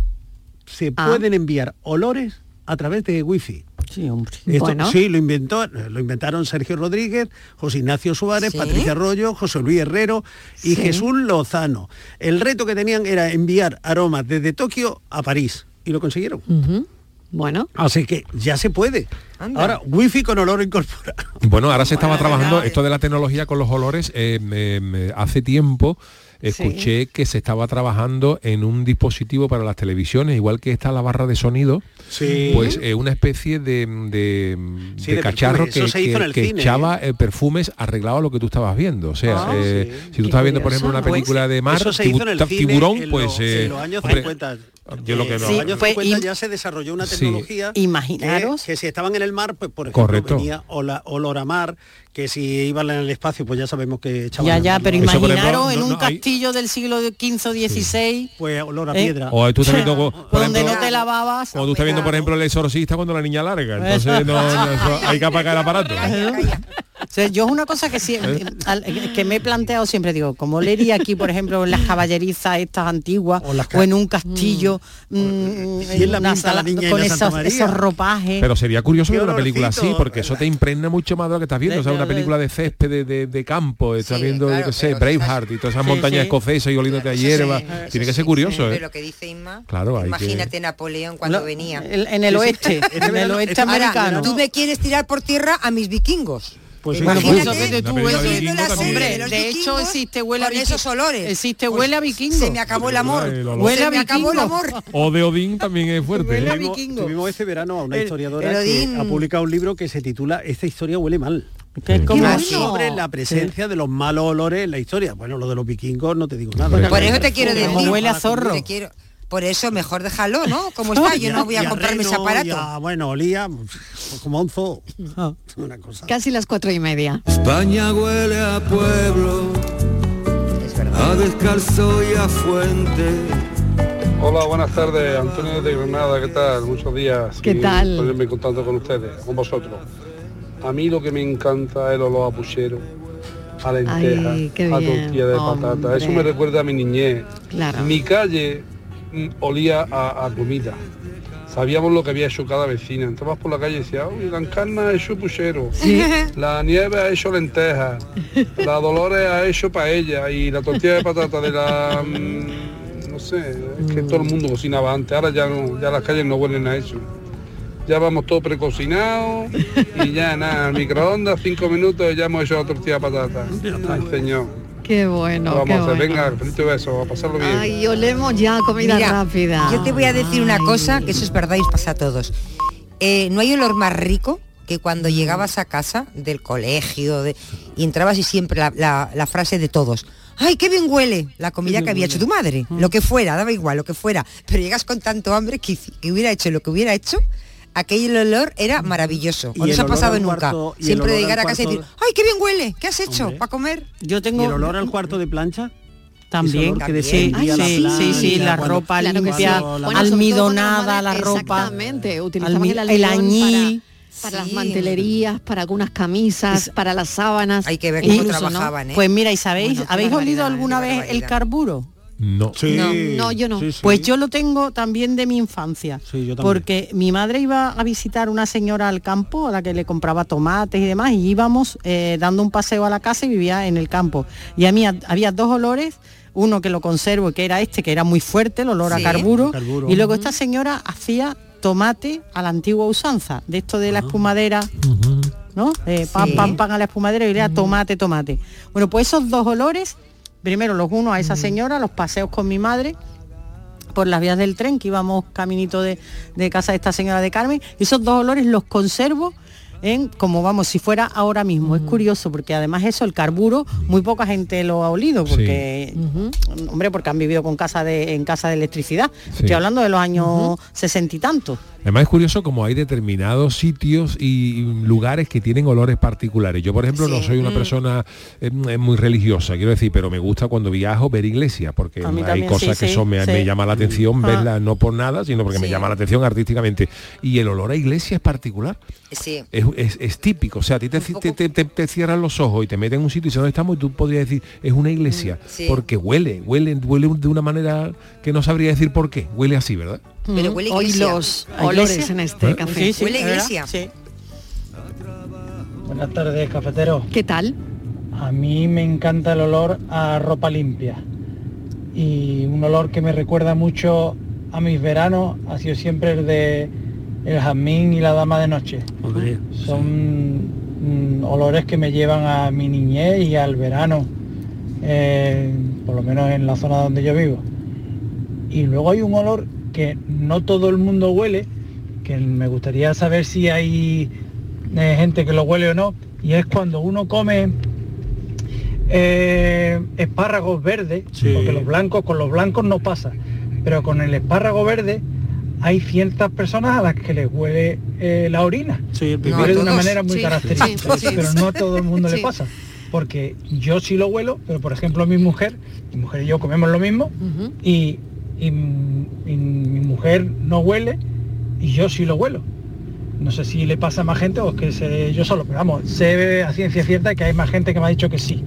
Se Ah. pueden enviar olores a través de wifi. Sí, hombre. Esto- Bueno. Sí, lo inventó, lo inventaron Sergio Rodríguez, José Ignacio Suárez, Sí. Patricia Arroyo, José Luis Herrero y Sí. Jesús Lozano. El reto que tenían era enviar aromas desde Tokio a París y lo consiguieron. Bueno, Así que ya se puede. Anda. Ahora, wifi con olor incorporado. Bueno, ahora se estaba trabajando esto de la tecnología con los olores. eh, me- me- hace tiempo escuché que se estaba trabajando en un dispositivo para las televisiones, igual que está la barra de sonido, Sí. pues eh, una especie de, de- Sí, de de cacharro que, se hizo que- en el que cine, echaba eh, perfumes arreglado a lo que tú estabas viendo. O sea, Ah, eh, sí. si tú estabas viendo, por ejemplo, una Pues, película de mar, tibu- tiburón, pues... los, eh, en los años hombre, 50. yo lo que En no- los años Pues, 50 im- ya se desarrolló una Sí. tecnología Imaginaros. que, que si estaban en el mar, pues por ejemplo Correcto. venía olor a mar, que si iban en el espacio, pues ya sabemos que echaban Ya, ya, pero ejemplo, en un castillo del siglo XV o XVI, Pues olor a ¿Eh? piedra. O tú estás <laughs> viendo, por donde no te lavabas. o tú estás viendo, por ejemplo, el exorcista cuando la niña larga. Entonces no, no, eso <laughs> hay que apagar el aparato. <laughs> sea, yo es una cosa que, sí- al- que me he planteado siempre, digo, ¿cómo leería aquí, por ejemplo, en las caballerizas estas antiguas o, en un castillo mm, Si es la una la con esos, ropajes? Pero sería curioso ver una película así, porque eso te impregna mucho más de lo que estás viendo. O sea, una película de césped, de, de- de campo, estás viendo, yo qué sé, Braveheart y todas esas Sí, montañas sí. escocesas y oliéndote a hierba. Tiene que ser curioso, Pero ¿eh? lo que dice Inma, Claro, hay que- imagínate Napoleón cuando venía. en el oeste, en el oeste Ahora, americano. tú me quieres tirar por tierra a mis vikingos. Pues Imagínate, pues yo viendo Hombre, de hecho existe huele a esos olores. Existe Pues huele a vikingo. Se me acabó el amor. Huele a acabó el vikingo. amor. O de Odín también es fuerte. Huele a ¿eh? vikingo. Tuvimos este verano a una historiadora el que ha publicado un libro que se titula Esta historia huele mal. Que es como- bueno. sobre la presencia de los malos olores en la historia. Bueno, lo de los vikingos no te digo nada. Por eso te quiero decir. Como huele a zorro. te quiero- por eso mejor déjalo, ¿no? Como <laughs> está, yo no voy a comprarme ese aparato. Ya, bueno, olía pues, como a un zoo. Una cosa. Casi las cuatro y media. España huele a pueblo, a descalzo y a fuente. Hola, buenas tardes, Antonio de Granada, ¿qué tal? Muchos días. ¿Qué tal? Ponerme en contacto con ustedes, con vosotros. A mí lo que me encanta es el olor a puchero, a lenteja, Ay, a tortilla de patata. Eso me recuerda a mi niñez. Claro. Mi calle mm, olía a, a comida. Sabíamos lo que había hecho cada vecina. Entrabas por la calle y decías, uy, la encarna ha hecho puchero, la nieve ha hecho lenteja, la Dolores ha hecho paella y la tortilla de patata de la... mm, no sé, es que todo el mundo cocinaba antes, ahora ya no, ya las calles no huelen a eso. Ya vamos todo precocinado y ya nada, al microondas, cinco minutos y ya hemos hecho la tortilla de patata. Ay, señor. Qué bueno, Lo qué vamos a hacer, bueno. venga, feliz beso, a pasarlo bien. Ay, olemos ya comida Mira, rápida. Yo te voy a decir una cosa, que eso es verdad y os pasa a todos. Eh, no hay olor más rico que cuando llegabas a casa del colegio de- y entrabas y siempre la, la- la frase de todos. ¡Ay, qué bien huele! La comida que había hecho tu madre. Lo que fuera, daba igual, lo que fuera. Pero llegas con tanto hambre que, que hubiera hecho lo que hubiera hecho, aquel olor era maravilloso. Y No el ha pasado nunca. cuarto- Siempre de llegar a casa y decir, ¡ay, qué bien huele! ¿Qué has hecho para comer? Yo ¿Y tengo el olor al cuarto de plancha? También, que sí, la sí, sí, la cuando- ropa Claro limpia. Bueno, almidonada la ropa. Exactamente, utilizamos el el añil. para, para las mantelerías, para algunas camisas, para las sábanas. Hay que ver cómo trabajaban, ¿eh? Pues mira, ¿y sabéis? Bueno, ¿Habéis olido alguna vez el carburo? No. Sí. No, no, yo no. Sí, sí. Pues yo lo tengo también de mi infancia. Sí, yo también. Porque mi madre iba a visitar una señora al campo a la que le compraba tomates y demás y íbamos eh, dando un paseo a la casa y vivía en el campo. Y a mí ha- había dos olores, uno que lo conservo, que era este, que era muy fuerte, el olor Sí. a carburo, Carburo. y luego esta señora hacía tomate a la antigua usanza, de esto de la espumadera, ¿no? Eh, pam, pam a la espumadera y era tomate, tomate. Bueno, pues esos dos olores, primero los uno a esa señora, los paseos con mi madre, por las vías del tren, que íbamos caminito de, de casa de esta señora de Carmen, esos dos olores los conservo en como vamos si fuera ahora mismo es curioso porque además eso el carburo muy poca gente lo ha olido porque hombre porque han vivido con casa de en casa de electricidad Sí. estoy hablando de los años sesenta y tantos Además es curioso como hay determinados sitios y lugares que tienen olores particulares. Yo, por ejemplo, no soy una Mm. persona eh, muy religiosa, quiero decir, pero me gusta cuando viajo ver iglesias, porque hay también, cosas sí, que sí, son, me, sí. me llama la atención Ah. verlas, no por nada, sino porque me llama la atención artísticamente. Y el olor a iglesia es particular. Sí. Es, es- es típico, o sea, a ti te, te, te- te- te cierran los ojos y te meten en un sitio y dices, ¿dónde estamos? Y tú podrías decir, es una iglesia, sí. porque huele, huele, huele de una manera que no sabría decir por qué, huele así, ¿verdad? Pero huele Hoy iglesia. los ¿A olores iglesia? en este ¿Eh? café. Sí, sí, Huele iglesia. Sí. Buenas tardes, cafetero. ¿Qué tal? A mí me encanta el olor a ropa limpia. Y un olor que me recuerda mucho a mis veranos ha sido siempre el de el jazmín y la dama de noche. Son mm, olores que me llevan a mi niñez y al verano, eh, por lo menos en la zona donde yo vivo. Y luego hay un olor que no todo el mundo huele, que me gustaría saber si hay eh, gente que lo huele o no, y es cuando uno come eh, espárragos verdes, Sí. porque los blancos, con los blancos no pasa, pero con el espárrago verde hay ciertas personas a las que les huele eh, la orina. sí, el No, de una manera muy Sí, característica, sí, pero no a todo el mundo Sí. le pasa. Porque yo sí lo huelo, pero por ejemplo mi mujer, mi mujer y yo comemos lo mismo, y, y mi mujer no huele y yo sí lo huelo. No sé si le pasa a más gente o es que sé yo solo, pero vamos, sé a ciencia cierta que hay más gente que me ha dicho que sí.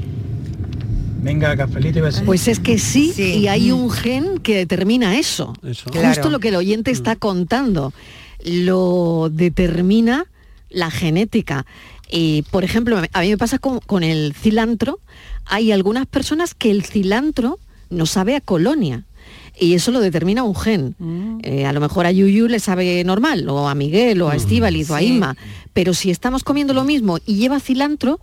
Venga, cafelito y besos. Pues es que sí, y hay un gen que determina eso. Justo Claro. lo que el oyente está contando. Lo determina la genética. Y, por ejemplo, a mí me pasa con, con el cilantro. Hay algunas personas que el cilantro no sabe a colonia. Y eso lo determina un gen. Eh, a lo mejor a Yuyu le sabe normal, o a Miguel, o a Estíbaliz, o a sí. Inma. Pero si estamos comiendo lo mismo y lleva cilantro,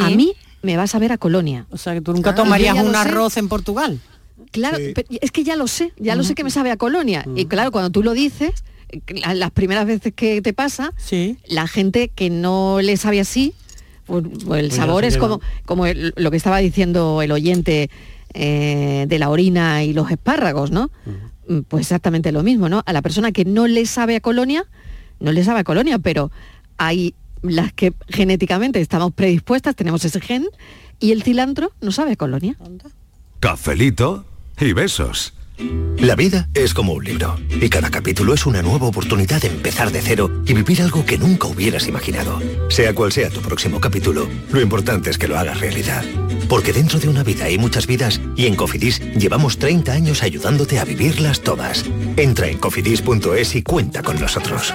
a mí me va a saber a colonia. O sea, que tú nunca tomarías un arroz en Portugal. Claro, pero es que ya lo sé, ya lo sé que me sabe a colonia. Y claro, cuando tú lo dices, la- las primeras veces que te pasa, la gente que no le sabe así, pues, pues el Pues sabor es como, como el- lo que estaba diciendo el oyente eh, de la orina y los espárragos, ¿no? Pues exactamente lo mismo, ¿no? A la persona que no le sabe a colonia, no le sabe a colonia, pero hay las que genéticamente estamos predispuestas, tenemos ese gen, y el cilantro no sabe a colonia. Cafelito y besos. La vida es como un libro y cada capítulo es una nueva oportunidad de empezar de cero y vivir algo que nunca hubieras imaginado. Sea cual sea tu próximo capítulo, lo importante es que lo hagas realidad. Porque dentro de una vida hay muchas vidas y en Cofidis llevamos 30 años ayudándote a vivirlas todas. Entra en cofidis.es y cuenta con nosotros.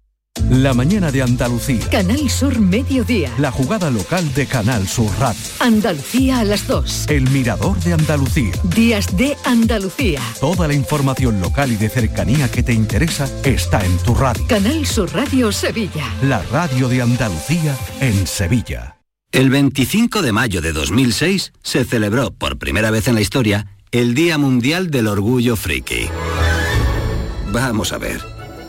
La mañana de Andalucía. Canal Sur Mediodía. La jugada local de Canal Sur Radio. Andalucía a las 2. El mirador de Andalucía. Días de Andalucía. Toda la información local y de cercanía que te interesa está en tu radio. Canal Sur Radio Sevilla. La radio de Andalucía en Sevilla. El 25 de mayo de 2006 se celebró por primera vez en la historia el Día Mundial del Orgullo Friki. Vamos a ver,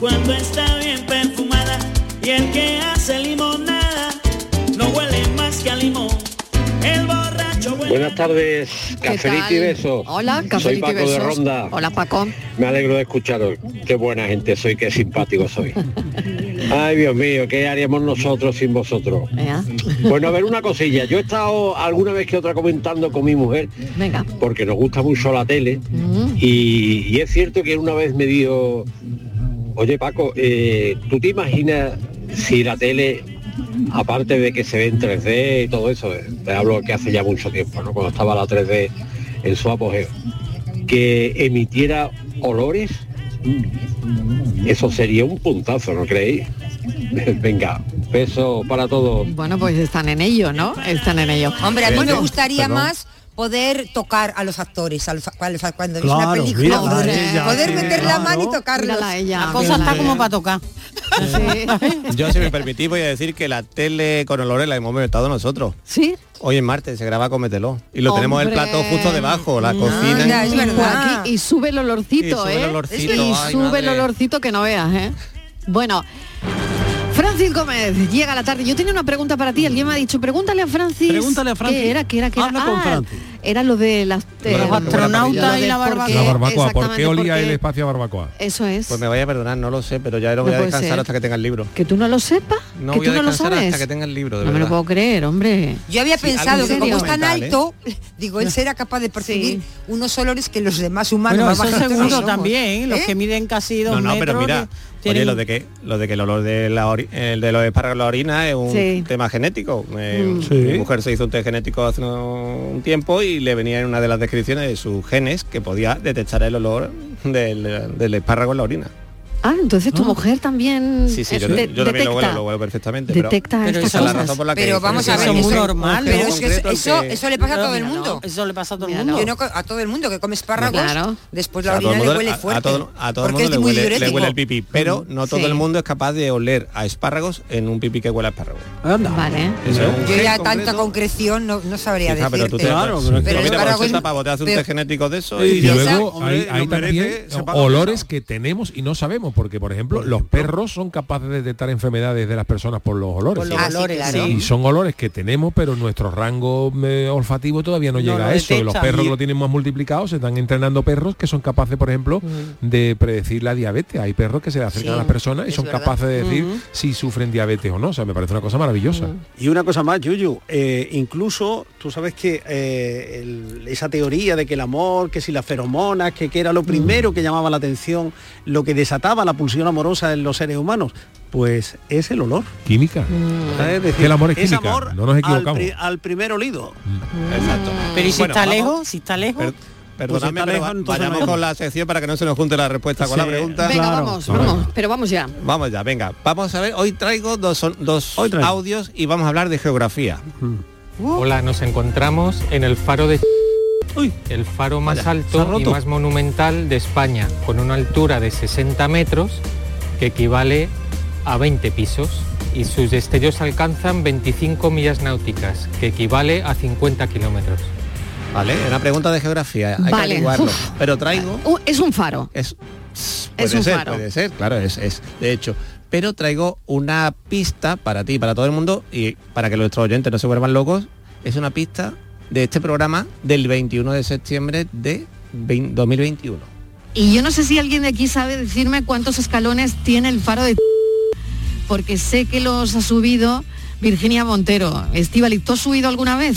cuando está bien perfumada y el que hace limonada Buenas tardes, ¿Qué cafelito y besos. Hola, Soy cafelito y Paco de. Ronda. Hola, Paco. Me alegro de escucharos. Qué buena gente soy, qué simpático soy. <laughs> Ay, Dios mío, ¿qué haríamos nosotros sin vosotros? Bueno, a ver una cosilla. Yo he estado alguna vez que otra comentando con mi mujer, Venga. porque nos gusta mucho la tele, Mm. y, y es cierto que una vez me dio Oye Paco, eh, ¿tú te imaginas si la tele, aparte de que se ve en 3D y todo eso, eh, te hablo que hace ya mucho tiempo, ¿no? Cuando estaba la 3D en su apogeo, que emitiera olores, eso sería un puntazo, ¿no creéis? <laughs> Venga, beso para todos. Bueno, pues están en ello, ¿no? Están en ello. Hombre, a mí me gustaría perdón. más poder tocar a los actores a los- cuando ves una Claro, película poder, ella, poder sí, meter la claro. mano y tocarlos ella, La cosa está como para tocar. Yo, si me permitís, voy a decir que la tele con olores la hemos inventado nosotros. ¿Sí? Hoy en martes se graba Cómetelo. Y lo tenemos el plato justo debajo, la cocina. Mira, es Y por verdad. aquí- y sube el olorcito, Y sube el ¿eh? olorcito, y ay, sube el olorcito que no veas, ¿eh? Bueno, Francis Gómez, llega la tarde. Yo tenía una pregunta para ti. Alguien me ha dicho, pregúntale a Francis. Pregúntale a Francis. ¿Qué era? ¿Qué era? ¿Qué era? Habla con Ah, Francis. Era lo de las, eh, Los astronautas y la barbacoa. La barbacoa, ¿por qué olía porque el espacio a barbacoa? Eso es. Pues me vaya a perdonar, no lo sé, pero ya lo No voy a descansar ser. hasta que tenga el libro. que tú no lo sepas, No que voy tú a no lo descansar sabes. hasta que tenga el libro, de no me lo puedo creer, hombre. Yo había Sí, pensado que como es tan ¿eh? alto, <laughs> digo, él será capaz de percibir Sí. unos olores que los demás humanos Bueno, eso seguro también, los ¿Eh? que miden casi dos No, no, metros. pero mira, que oye, lo de que lo de que el olor de la ori- el de los espárragos en la orina es un Sí. tema genético. Eh, Mm. Sí. Mi mujer se hizo un test genético hace un tiempo y le venía en una de las descripciones de sus genes que podía detectar el olor del, del espárrago en la orina. Ah, entonces tu mujer también Sí, sí, eh, yo, de- yo también lo detecta, huelo, lo huelo perfectamente. detecta pero, estas es cosas. razón por la que Pero vamos a Eso ver, es muy eso- normal, Pero es que eso, que- eso le pasa a todo el mundo. no, Eso le pasa a todo el mundo. Yo a todo el mundo que come espárragos, Claro. después O sea, la orina le huele fuerte. A, todo, a todo el porque mundo es le muy huele, le diurético. huele el pipí, pero no todo Sí. el mundo es capaz de oler a espárragos en un pipí que huele a espárragos. Anda. Vale. Es Yo ya concreto. tanta concreción no, no sabría Hija, pero tú te decirte. Claro, pero, pero es que- pero el mira, por espárrago eso es- tapas, te hace un test genético de eso Y luego hay, lo también olores que tenemos y no sabemos, porque por ejemplo los perros son capaces de detectar enfermedades de las personas por los olores. Por los Ah, sí, olores, claro. sí. Y son olores que tenemos, pero nuestro rango eh, olfativo todavía no, No llega a eso. detecta. Los perros Y- lo tienen más multiplicado, se están entrenando perros que son capaces, por ejemplo, de predecir la diabetes. Hay perros que se le acercan Sí, a las personas y son verdad. capaces de decir Ujú. si sufren diabetes o no. O sea, me parece una cosa maravillosa. Y una cosa más, Yuyu, eh, incluso tú sabes que eh, el- esa teoría de que el amor, que si las feromonas, que, que era lo primero que llamaba la atención, lo que desataba la pulsión amorosa en los seres humanos, pues es el olor. Química. Es decir, Que el amor es es química, amor no nos al equivocamos. pri- Al, primer olido. Exacto. Pero ¿y si Bueno, está vamos- lejos? Si está lejos. Per- Perdonadme, está pero lejos, va- entonces vayamos con la sección para que no se nos junte la respuesta con la pregunta. Venga, Claro. vamos, vamos, pero vamos ya. Vamos ya, venga. Vamos a ver, hoy traigo dos, son- dos Hoy traigo. audios y vamos a hablar de geografía. Hola, nos encontramos en el faro de el faro más alto y roto. más monumental de España, con una altura de 60 metros, que equivale a 20 pisos, y sus destellos alcanzan 25 millas náuticas, que equivale a 50 kilómetros. Vale, una pregunta de geografía, hay que averiguarlo. uf. Pero traigo... Uh, es un faro. Es, puede un ser, faro. puede ser, claro, es, es, de hecho. Pero traigo una pista para ti, para todo el mundo, y para que nuestros oyentes no se vuelvan locos, es una pista de este programa del 21 de septiembre de 20 2021. Y yo no sé si alguien de aquí sabe decirme cuántos escalones tiene el faro de porque sé que los ha subido Virginia Montero. Estivali, ¿tú has subido alguna vez?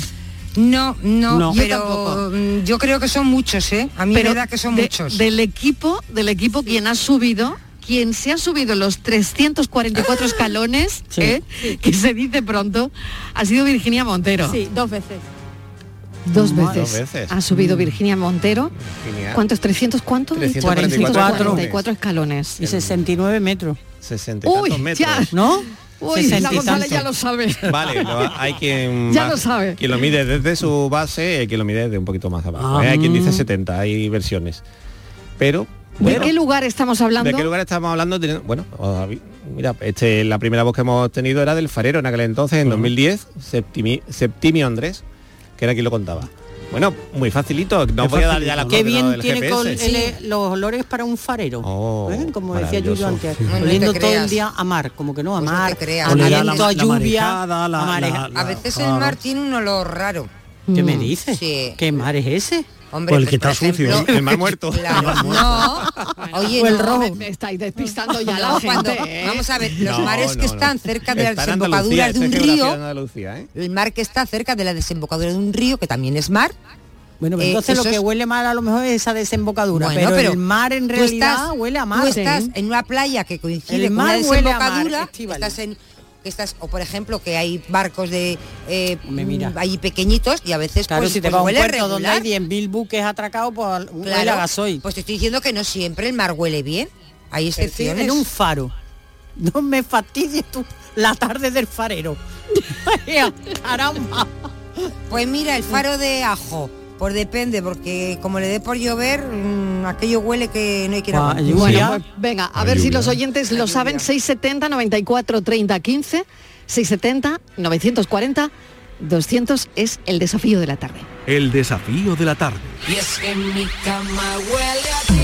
No, no, No. Yo pero tampoco. mm, yo creo que son muchos, ¿eh? A mí Pero me da que son de- muchos. Del equipo, del equipo quien ha subido, quien se ha subido los 344 <laughs> escalones, Sí. ¿eh? que se dice pronto, ha sido Virginia Montero. Sí, dos veces. Dos Dos veces. veces. Ha subido Virginia Montero. Genial. ¿Cuántos? ¿300 cuántos? 344 344 escalones. Y 69 metros. 60 y tantos Uy, metros. ya. ¿No? Uy, 60 la González ya lo sabe. Vale, lo- hay quien <laughs> Ya va- lo sabe. Quien lo mide desde su base, hay quien lo mide de un poquito más abajo. Ah. ¿eh? Hay quien dice 70, hay versiones. Pero ¿De qué lugar estamos hablando? ¿de qué lugar estamos hablando? Bueno, mira, este la primera voz que hemos tenido era del farero en aquel entonces, en 2010, Septimi- Septimio Andrés, que era quien lo contaba. Bueno, muy facilito, no voy a dar ya la ¿no? Qué bien del tiene con el- los olores para un farero. Oh, ¿Eh? Como decía Yuyo antes. Sí. No oliendo te todo el día a mar, como que no, a Pues no mar, a lluvia, a mareja- la- A veces claro. el mar tiene un olor raro. ¿Qué Mm. me dices? Sí. ¿Qué mar es ese? Hombre, Pues el que por está sucio, ejemplo, El mar muerto. Claro, no. Oye, O el no, rojo. Me, me estáis despistando ya no, la cuando- gente. ¿eh? Vamos a ver, los No, mares que están cerca de las desembocaduras de un río, ¿eh? el mar que está cerca de la desembocadura de un río, que también es mar, Bueno, Eh, entonces lo que es- huele mal a lo mejor es esa desembocadura, Bueno, pero, pero el mar en tú realidad estás- huele a Tú mar. estás Sí. en una playa que coincide El con una mar huele a mar, desembocadura, estás en que estás o por ejemplo que hay barcos de eh, mira. mm, ahí pequeñitos y a veces Claro, pues, si te pues vas a un huele puerto donde hay regular. 10.000 buques atracados, pues huele Claro, a gasoil. Pues te estoy diciendo que no siempre el mar huele bien. Hay excepciones. en un faro. No me fastidies tú la tarde del farero. <laughs> Caramba. Pues mira, el faro de ajo. Pues depende, porque como le dé por llover, mm, aquello huele que no hay que ir a Ah. Bueno, pues venga, a La ver si los oyentes lo saben. 670 94 30 15, 670 940 200 es el desafío de la tarde. El desafío de la tarde. Y es que mi cama huele a ti.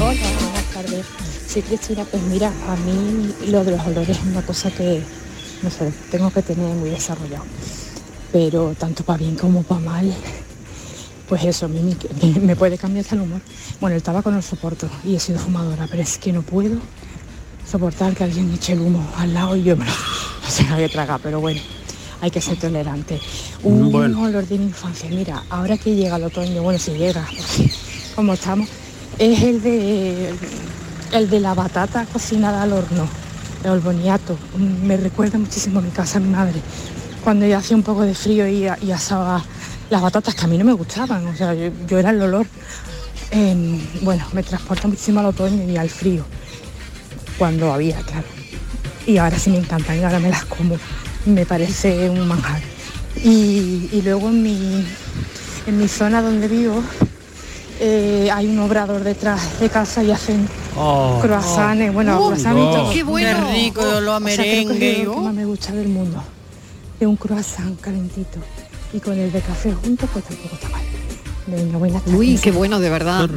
Hola, buenas tardes. Sí, Cristina, pues mira, a mí lo de los olores es una cosa que, no sé, tengo que tener muy desarrollado. Pero tanto para bien como para mal, pues eso, a mí me, me- puede cambiar el humor. Bueno, el tabaco no lo soporto y he sido fumadora, pero es que no puedo soportar que alguien eche el humo al lado y yo me lo <laughs> tenga que tragar, pero bueno, hay que ser tolerante. Un Bueno. olor de mi infancia, mira, ahora que llega el otoño, bueno, si llega, como estamos, es el de el de la batata cocinada al horno, el boniato. Me recuerda muchísimo a mi casa, mi madre, cuando ya hacía un poco de frío y, asaba las batatas que a mí no me gustaban, o sea, yo, era el olor. em, bueno, me transporta muchísimo al otoño y al frío, cuando había, claro. Y ahora sí me encantan y ahora me las como, me parece un manjar. Y, y luego en mi, en mi zona donde vivo eh, hay un obrador detrás de casa y hacen Oh. croissants, bueno, Oh. croissants y Oh. todo. Qué bueno. Qué rico, a O sea, creo que es lo que más me gusta del mundo. De un croissant calentito y con el de café junto, pues tampoco está mal. Uy, qué bueno, de verdad.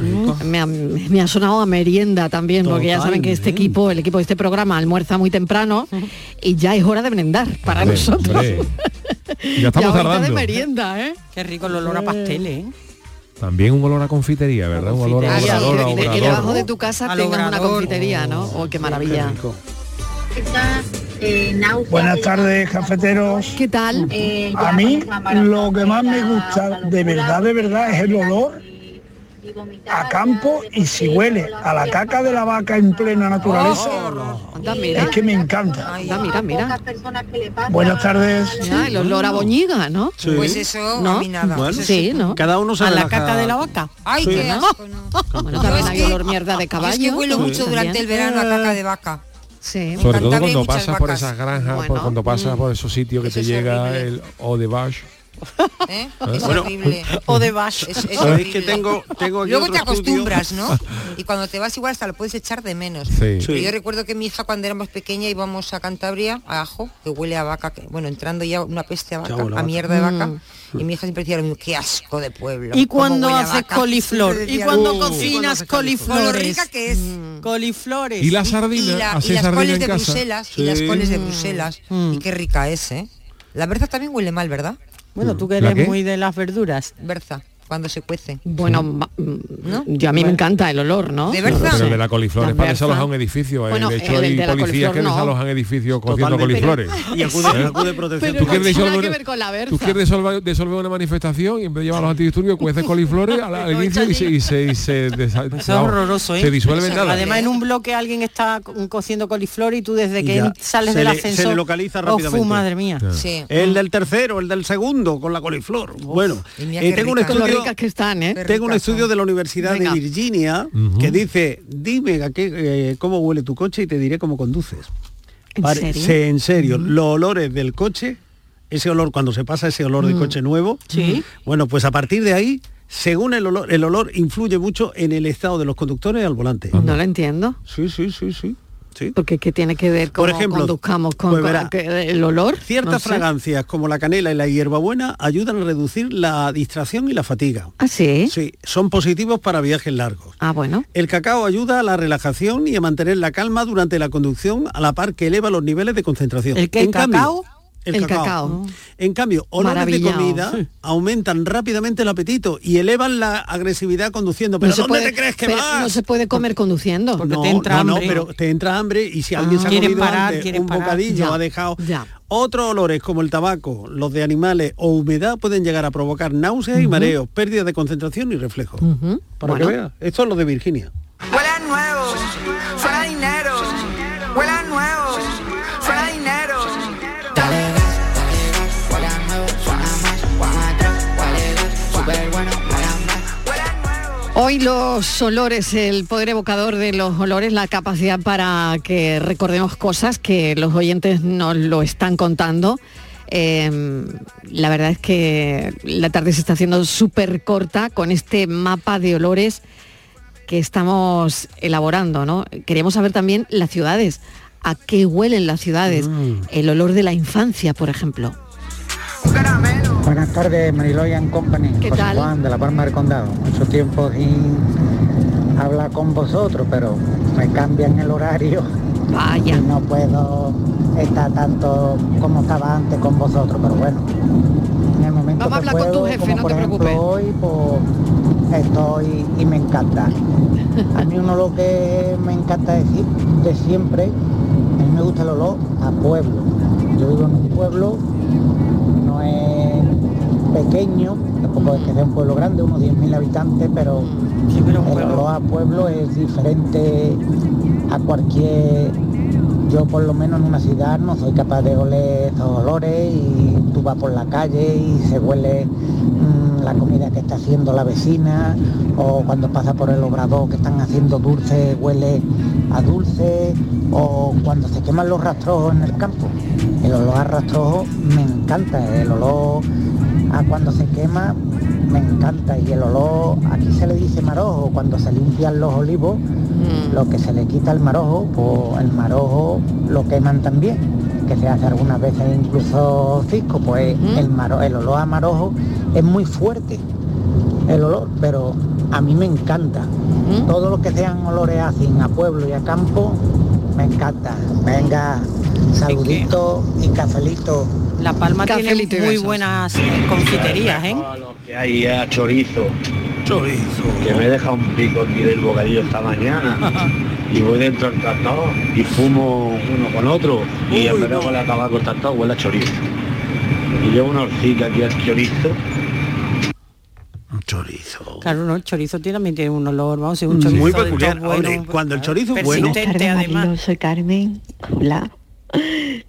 Me ha, me ha sonado a merienda también, porque ya saben que este equipo, el equipo de este programa, almuerza muy temprano y ya es hora de merendar para Hombre, nosotros. hombre. Ya <laughs> estamos Y ahorita de merienda, ¿eh? Qué rico el olor a pasteles, ¿eh? También un olor a confitería, ¿verdad? Un olor a Ah, obrador, a que- que, obrador. debajo de tu casa tengas una obrador. confitería, ¿no? Oh, qué maravilla. Buenas tardes, cafeteros. ¿Qué tal? A mí lo que más me gusta de verdad, de verdad, es el olor a campo y si huele a la caca de la vaca en plena naturaleza, Anda, mira. es que me encanta. Anda, mira, mira. Buenas tardes. Ya, el olor a boñiga, ¿no? Sí. Pues eso, ¿No? nada. Bueno, sí, sí. ¿no? Cada uno se A la caca de la vaca. Ay, Sí. qué ¿No? asco, no. Bueno, Yo también hay olor mierda de yo Es que caballo. huelo mucho También. durante el verano a caca de vaca. Sí. Sobre todo cuando pasas por esas granjas, por Bueno, cuando pasas por esos sitios que te llega horrible. el eau de vache. <laughs> ¿eh? Ah. Es Bueno. horrible. O de vash. Es, horrible. que tengo, tengo aquí Luego otro te estudio. acostumbras, ¿no? <laughs> Y cuando te vas igual hasta lo puedes echar de menos. Sí. Yo recuerdo que mi hija cuando éramos pequeña íbamos a Cantabria, a Ajo, que huele a vaca, que- bueno, entrando ya una peste a vaca, a mierda de vaca. Mm. Y mi hija siempre decía lo mismo, qué asco de pueblo. Y cuando haces vaca". coliflor, <laughs> y cuando "Uh". cocinas Con lo coliflores. rica que es. Coliflores. Y la Y, sardina, la- y las sardina coles de casa. Bruselas, y las coles de Bruselas. Mm. Y qué rica es, ¿eh? La berza también huele mal, ¿verdad? Bueno, tú que ¿La eres muy de las verduras. Berza, cuando se cuece. Bueno, mm, ¿No? yo a mí me encanta el olor, ¿no? ¿De Pero el de la coliflor es para desalojar un edificio. eh. Bueno, de hecho, el hay de policías que no. desalojan edificios cogiendo Totalmente. coliflores. Y acude, acude protección. Pero ¿Tú quieres no tiene nada disolver- que ver con la berza. Tú quieres disolver, disolver una manifestación y en vez de llevar los antidisturbios, cueces coliflores al, al <laughs> Lo inicio y se, y se, y se <laughs> desa- es horroroso, ¿eh? Se disuelve en Eso es nada. Además, en un bloque alguien está co- cociendo coliflor y tú desde que ya, sales se del se ascensor... le localiza ¡Oh, rápidamente. madre mía. Sí. El del tercero, el del segundo, con la coliflor. bueno, eh, tengo un estudio, ricas que están, ¿eh? Tengo un estudio de la Universidad Venga. de Virginia que dice, dime a qué, eh, cómo huele tu coche y te diré cómo conduces. ¿En Pare- serio? sí, en serio, los olores del coche, ese olor cuando se pasa ese olor de coche nuevo, Sí. bueno, pues a partir de ahí, según el olor, el olor influye mucho en el estado de los conductores al volante. No lo entiendo. Sí, sí, sí, sí. Sí. Porque ¿qué tiene que ver con Por ejemplo, conduzcamos con, pues verá, que- el olor? Ciertas No sé. fragancias como la canela y la hierbabuena ayudan a reducir la distracción y la fatiga. Ah, sí. Sí, son positivos para viajes largos. Ah, bueno. El cacao ayuda a la relajación y a mantener la calma durante la conducción a la par que eleva los niveles de concentración. ¿El qué, En cambio, cacao? El, El cacao. cacao. En cambio, olores de comida Sí. aumentan rápidamente el apetito y elevan la agresividad conduciendo. ¿Pero No se dónde puede- te crees que vas? No se puede comer conduciendo. no, no, no, pero te entra hambre y si alguien se ha comido parar, antes un parar. bocadillo, Ya, ha dejado ya. otros olores como el tabaco, los de animales o humedad pueden llegar a provocar náuseas y mareos, pérdida de concentración y reflejo. Para Bueno. que veas, esto es lo de Virginia. Hoy los olores, el poder evocador de los olores, la capacidad para que recordemos cosas que los oyentes nos lo están contando. Eh, la verdad es que la tarde se está haciendo súper corta con este mapa de olores que estamos elaborando, ¿no? Queríamos saber también las ciudades, a qué huelen las ciudades, el olor de la infancia, por ejemplo. Buenas tardes, Mariloy and Company. ¿Qué José tal? Juan de la Palma del Condado. Mucho tiempo sin hablar con vosotros, pero me cambian el horario. Vaya. Y no puedo estar tanto como estaba antes con vosotros, pero bueno. En el momento Vamos a que hablar con tu puedo, jefe, como no por te ejemplo preocupes. hoy, pues estoy y me encanta. A mí uno lo que me encanta decir de siempre, a mí me gusta el olor a pueblo. Yo vivo en un pueblo, pequeño, tampoco es que sea un pueblo grande, unos 10.000 habitantes, pero, el olor a pueblo es diferente a cualquier... Yo por lo menos en una ciudad no soy capaz de oler esos olores y tú vas por la calle y se huele mm, la comida que está haciendo la vecina o cuando pasa por el obrador que están haciendo dulce huele a dulce o cuando se queman los rastrojos en el campo. El olor a rastrojo me encanta, el olor a cuando se quema me encanta y el olor, aquí se le dice marojo, cuando se limpian los olivos, lo que se le quita al marojo, pues el marojo lo queman también, que se hace algunas veces incluso cisco, pues el, maro- el olor a marojo es muy fuerte, el olor, pero a mí me encanta. Todo lo que sean olores así a pueblo y a campo, me encanta. Venga, saludito y cafelito. La Palma tiene muy besos. buenas eh, confiterías, ¿eh? que hay a chorizo. Chorizo. Que me deja un pico aquí del bocadillo esta mañana. <laughs> y voy dentro del tratado y fumo uno con otro. Y en vez de huele a tabaco huele a chorizo. Y llevo una horcica aquí al chorizo. Chorizo. Claro, no, el chorizo tiene- también tiene un olor, vamos, es un Muy chorizo de peculiar. cuando el chorizo es bueno. tardes, además. Marilo, soy Carmen. Hola.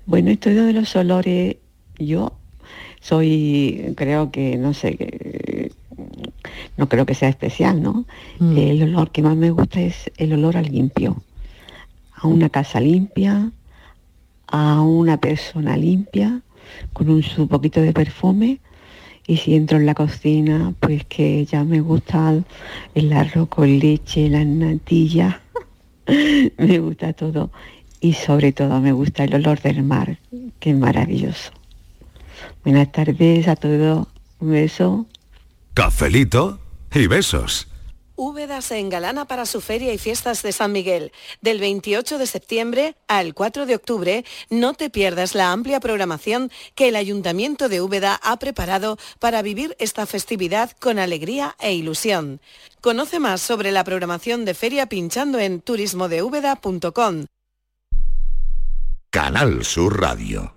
Bueno, esto de los olores, yo soy, creo que, no sé, que, no creo que sea especial, ¿no? El olor que más me gusta es el olor a limpio. A una casa limpia, a una persona limpia, con un su poquito de perfume. Y si entro en la cocina, pues que ya me gusta el arroz con leche, las natillas. <laughs> me gusta todo. Y sobre todo me gusta el olor del mar, que es maravilloso. Buenas tardes a todos. Un beso. Cafelito y besos. Úbeda se engalana para su feria y fiestas de San Miguel. Del 28 de septiembre al 4 de octubre, no te pierdas la amplia programación que el Ayuntamiento de Úbeda ha preparado para vivir esta festividad con alegría e ilusión. Conoce más sobre la programación de feria pinchando en turismodeúbeda.com. Canal Sur Radio.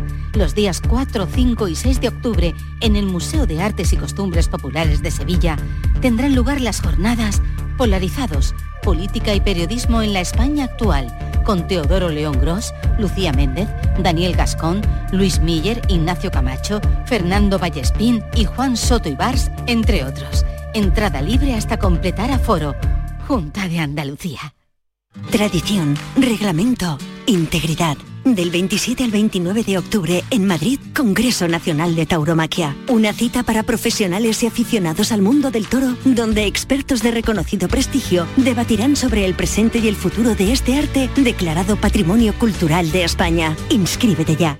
Los días 4, 5 y 6 de octubre, en el Museo de Artes y Costumbres Populares de Sevilla, tendrán lugar las jornadas Polarizados, política y periodismo en la España actual, con Teodoro León Gros, Lucía Méndez, Daniel Gascón, Luis Miller, Ignacio Camacho, Fernando Vallespín y Juan Soto Ibars, entre otros. Entrada libre hasta completar aforo. Junta de Andalucía. Tradición, reglamento, integridad. Del 27 al 29 de octubre en Madrid, Congreso Nacional de Tauromaquia. Una cita para profesionales y aficionados al mundo del toro, donde expertos de reconocido prestigio debatirán sobre el presente y el futuro de este arte declarado Patrimonio Cultural de España. Inscríbete ya.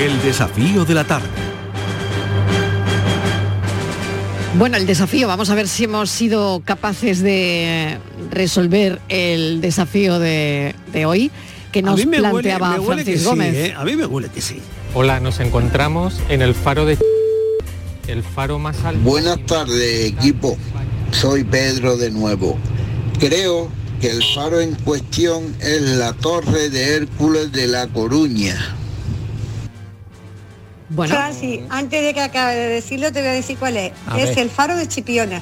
El desafío de la tarde. Bueno, el desafío, vamos a ver si hemos sido capaces de resolver el desafío de, de hoy que nos planteaba me huele Francis que sí, Gómez. ¿eh? A mí me huele que sí. Hola, nos encontramos en el faro de... El faro más alto... Buenas tardes, equipo. Soy Pedro de nuevo. Creo que el faro en cuestión es la Torre de Hércules de La Coruña. Bueno. Francis, antes de que acabe de decirlo, te voy a decir cuál es. A es ver. el faro de Chipiona.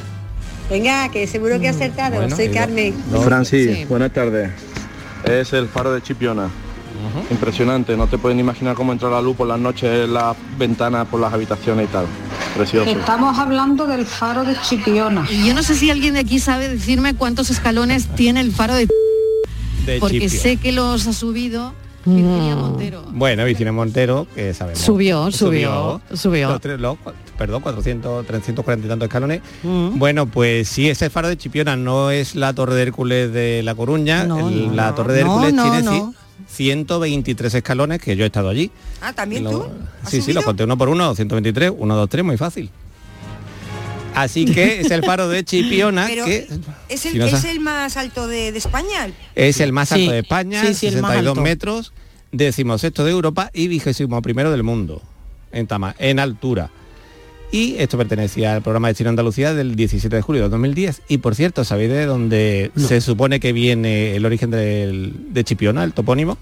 Venga, que seguro que he acertado. Bueno, Soy Carmen. Francis, Sí. buenas tardes. Es el faro de Chipiona. Impresionante, no te pueden imaginar cómo entra la luz por las noches en las ventanas, por las habitaciones y tal. Precioso. Estamos hablando del faro de Chipiona. Y yo no sé si alguien de aquí sabe decirme cuántos escalones tiene el faro de... De porque Chipiona. sé que los ha subido Virginia Montero. Bueno, Vicente Montero, que sabemos. Subió, subió, subió. Los tres- los perdón, 400, 340 y tantos escalones. Bueno, pues sí, ese faro de Chipiona no es la Torre de Hércules de La Coruña. No, el- no, la. Torre de Hércules no, tiene ci- 123 escalones, que yo he estado allí. Ah, ¿también Lo- tú? Sí, sí, lo conté uno por uno, 123, 1, 2, 3, muy fácil. Así que es el faro de Chipiona, Pero que es el, si no es el más alto de, de España. es el más alto Sí, de España, sí, sí, el más 62 alto. metros, decimosexto de Europa y vigésimo primero del mundo en, tama- en altura. Y esto pertenecía al programa de Chino Andalucía del 17 de julio de 2010. Y por cierto, ¿sabéis de dónde se supone que viene el origen del- de Chipiona, el topónimo?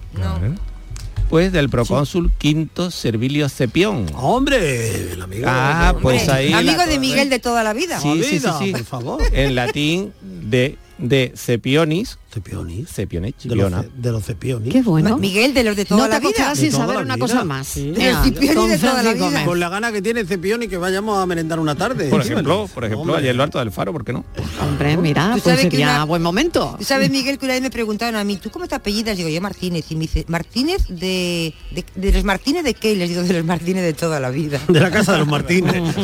Pues del procónsul Quinto Servilio Cepión. Hombre, el amigo. Ah, pues Hombre, ahí... la Amigo de Miguel de toda la vida. Sí, sí, sí, sí. por favor. En latín de, de Cepionis. Cepionis. Cepionis, De los, de los cepionis. Qué bueno. Miguel de los de toda No te la vida. sin saber la una vida. cosa más. Sí. De toda la vida. Con la gana que tiene Cepioni que vayamos a merendar una tarde. Por ejemplo, por ejemplo, Hombre. ayer lo harto del faro, ¿por qué no? Hombre, mira, Tú pues sería una- buen momento. Tú sabes, Miguel, que una vez me preguntaron a mí, ¿tú cómo te apellidas? Digo, yo Martínez. Y me dice, ¿Martínez de, de, de los Martínez de qué? Y les digo, de los Martínez de toda la vida. De la casa de los Martínez. <laughs>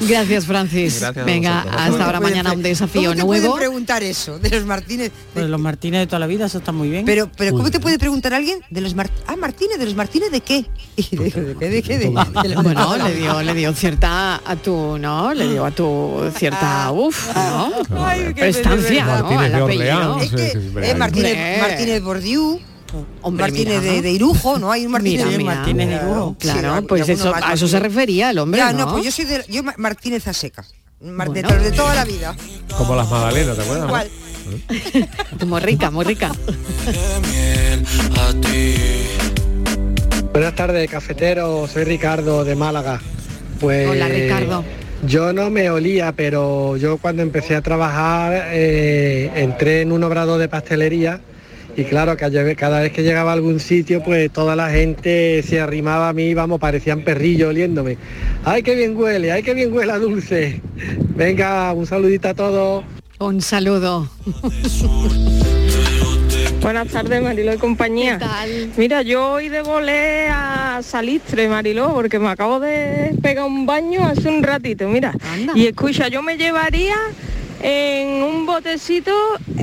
Gracias, Francis. Gracias Venga, hasta ¿Cómo ahora mañana un desafío ¿Cómo te pueden nuevo. preguntar eso? De los Martínez. De los Martínez de toda la vida, eso está muy bien. Pero, pero ¿cómo te puede preguntar alguien de los Mar Ah, Martínez, ¿de los Martínez de qué? <laughs> Y ¿de qué? ¿De qué? De, de Bueno, le dio, le dio cierta a tu, ¿no? Le dio a tu cierta, uff, ¿no? <laughs> Ay, qué Prestancia. ¿no? Martínez Al de. Orleans, Es que, eh. Martínez, Hombre. Martínez Bordiú, Hombre, Martínez mira. de, de Irujo, ¿no? Hay un Martínez Mira, de mira. Martínez de Irujo. Claro, Sí, pues eso, a eso se Martínez. refería el hombre, Ya, ¿no? no, pues yo soy de, yo Ma- Martínez a de, Bueno. de toda la vida. Como las magdalenas, ¿te acuerdas? Igual. <laughs> Muy rica, muy rica. Buenas tardes, cafetero. Soy Ricardo de Málaga. Pues Hola, Ricardo. Yo no me olía, pero yo cuando empecé a trabajar eh, entré en un obrador de pastelería y claro, cada vez que llegaba a algún sitio, pues toda la gente se arrimaba a mí, vamos, parecían perrillos oliéndome. ¡Ay, qué bien huele! ¡Ay, qué bien huele a dulce! Venga, un saludito a todos. Un saludo. Buenas tardes, Mariló y compañía. Mira, yo hoy de volé a Salistre, Mariló, porque me acabo de pegar un baño hace un ratito, mira. Y escucha, yo me llevaría en un botecito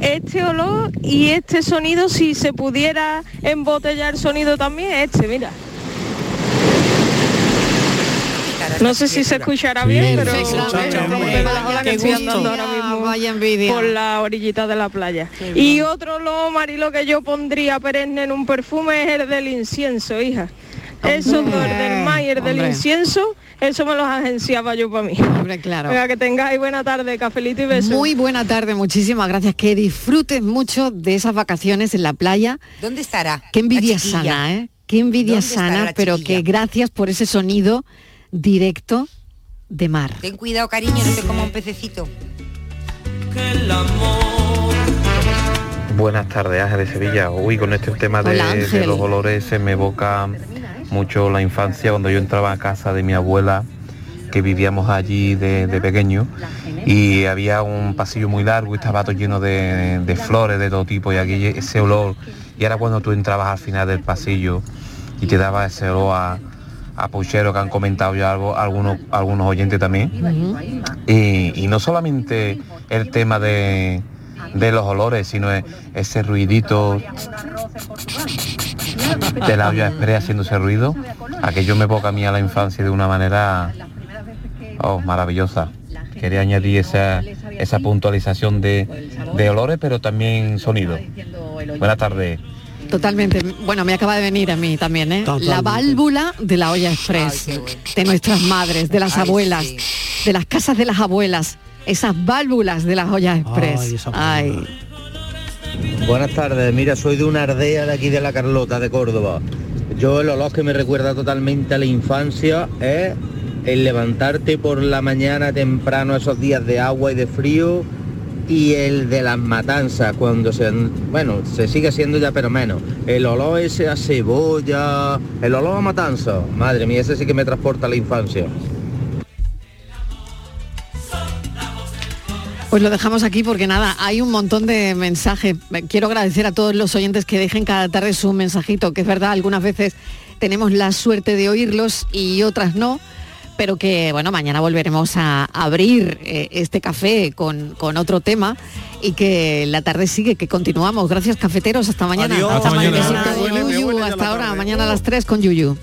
este olor y este sonido, si se pudiera embotellar sonido también, este, mira. No sé si se escuchará bien, pero Perfectamente. la que Qué estoy gusto. andando ahora mismo Vaya envidia. por la orillita de la playa. Y otro lo marilo que yo pondría perenne en un perfume es el del incienso, hija. El del Mayer del incienso, eso me los agenciaba yo para mí. Hombre, claro. Venga, que tengáis buena tarde, cafelito y besos. Muy buena tarde, muchísimas gracias. Que disfrutes mucho de esas vacaciones en la playa. ¿Dónde estará? Qué envidia sana, ¿eh? Qué envidia ¿Dónde estará sana, pero que gracias por ese sonido directo de mar. Ten cuidado, cariño, no te como un pececito. Buenas tardes, Ángel de Sevilla. Uy, con este tema de, Hola, de Ángel. los olores se me evoca mucho la infancia cuando yo entraba a casa de mi abuela, que vivíamos allí de, de pequeño, y había un pasillo muy largo y estaba todo lleno de, de flores de todo tipo, y aquí ese olor, y ahora cuando tú entrabas al final del pasillo y te daba ese olor a, a puchero que han comentado ya algo, algunos, algunos oyentes también, y, y no solamente el tema de, de los olores, sino ese ruidito de la olla express haciendo ese ruido, aquello me evoca a mí a la infancia de una manera oh, maravillosa. Quería añadir esa, esa puntualización de, de olores, pero también sonido. Buenas tardes. Totalmente. Bueno, me acaba de venir a mí también, ¿eh? La válvula de la olla express, de nuestras madres, de las abuelas, de las casas de las abuelas, esas válvulas de las ollas express. Ay, Buenas tardes, mira, soy de una ardea de aquí de la Carlota, de Córdoba. Yo el olor que me recuerda totalmente a la infancia es el levantarte por la mañana temprano esos días de agua y de frío y el de las matanzas cuando se bueno se sigue haciendo ya pero menos. El olor ese a cebolla el olor a matanza. Madre mía ese sí que me transporta a la infancia Pues lo dejamos aquí porque nada, hay un montón de mensajes. Quiero agradecer a todos los oyentes que dejen cada tarde su mensajito, que es verdad, algunas veces tenemos la suerte de oírlos y otras no, pero que bueno, mañana volveremos a abrir eh, este café con, con otro tema y que la tarde sigue, que continuamos. Gracias cafeteros, hasta mañana. Adiós. hasta Hasta mañana. huele, Yuyu, huele hasta la ahora, mañana a las 3 con Yuyu.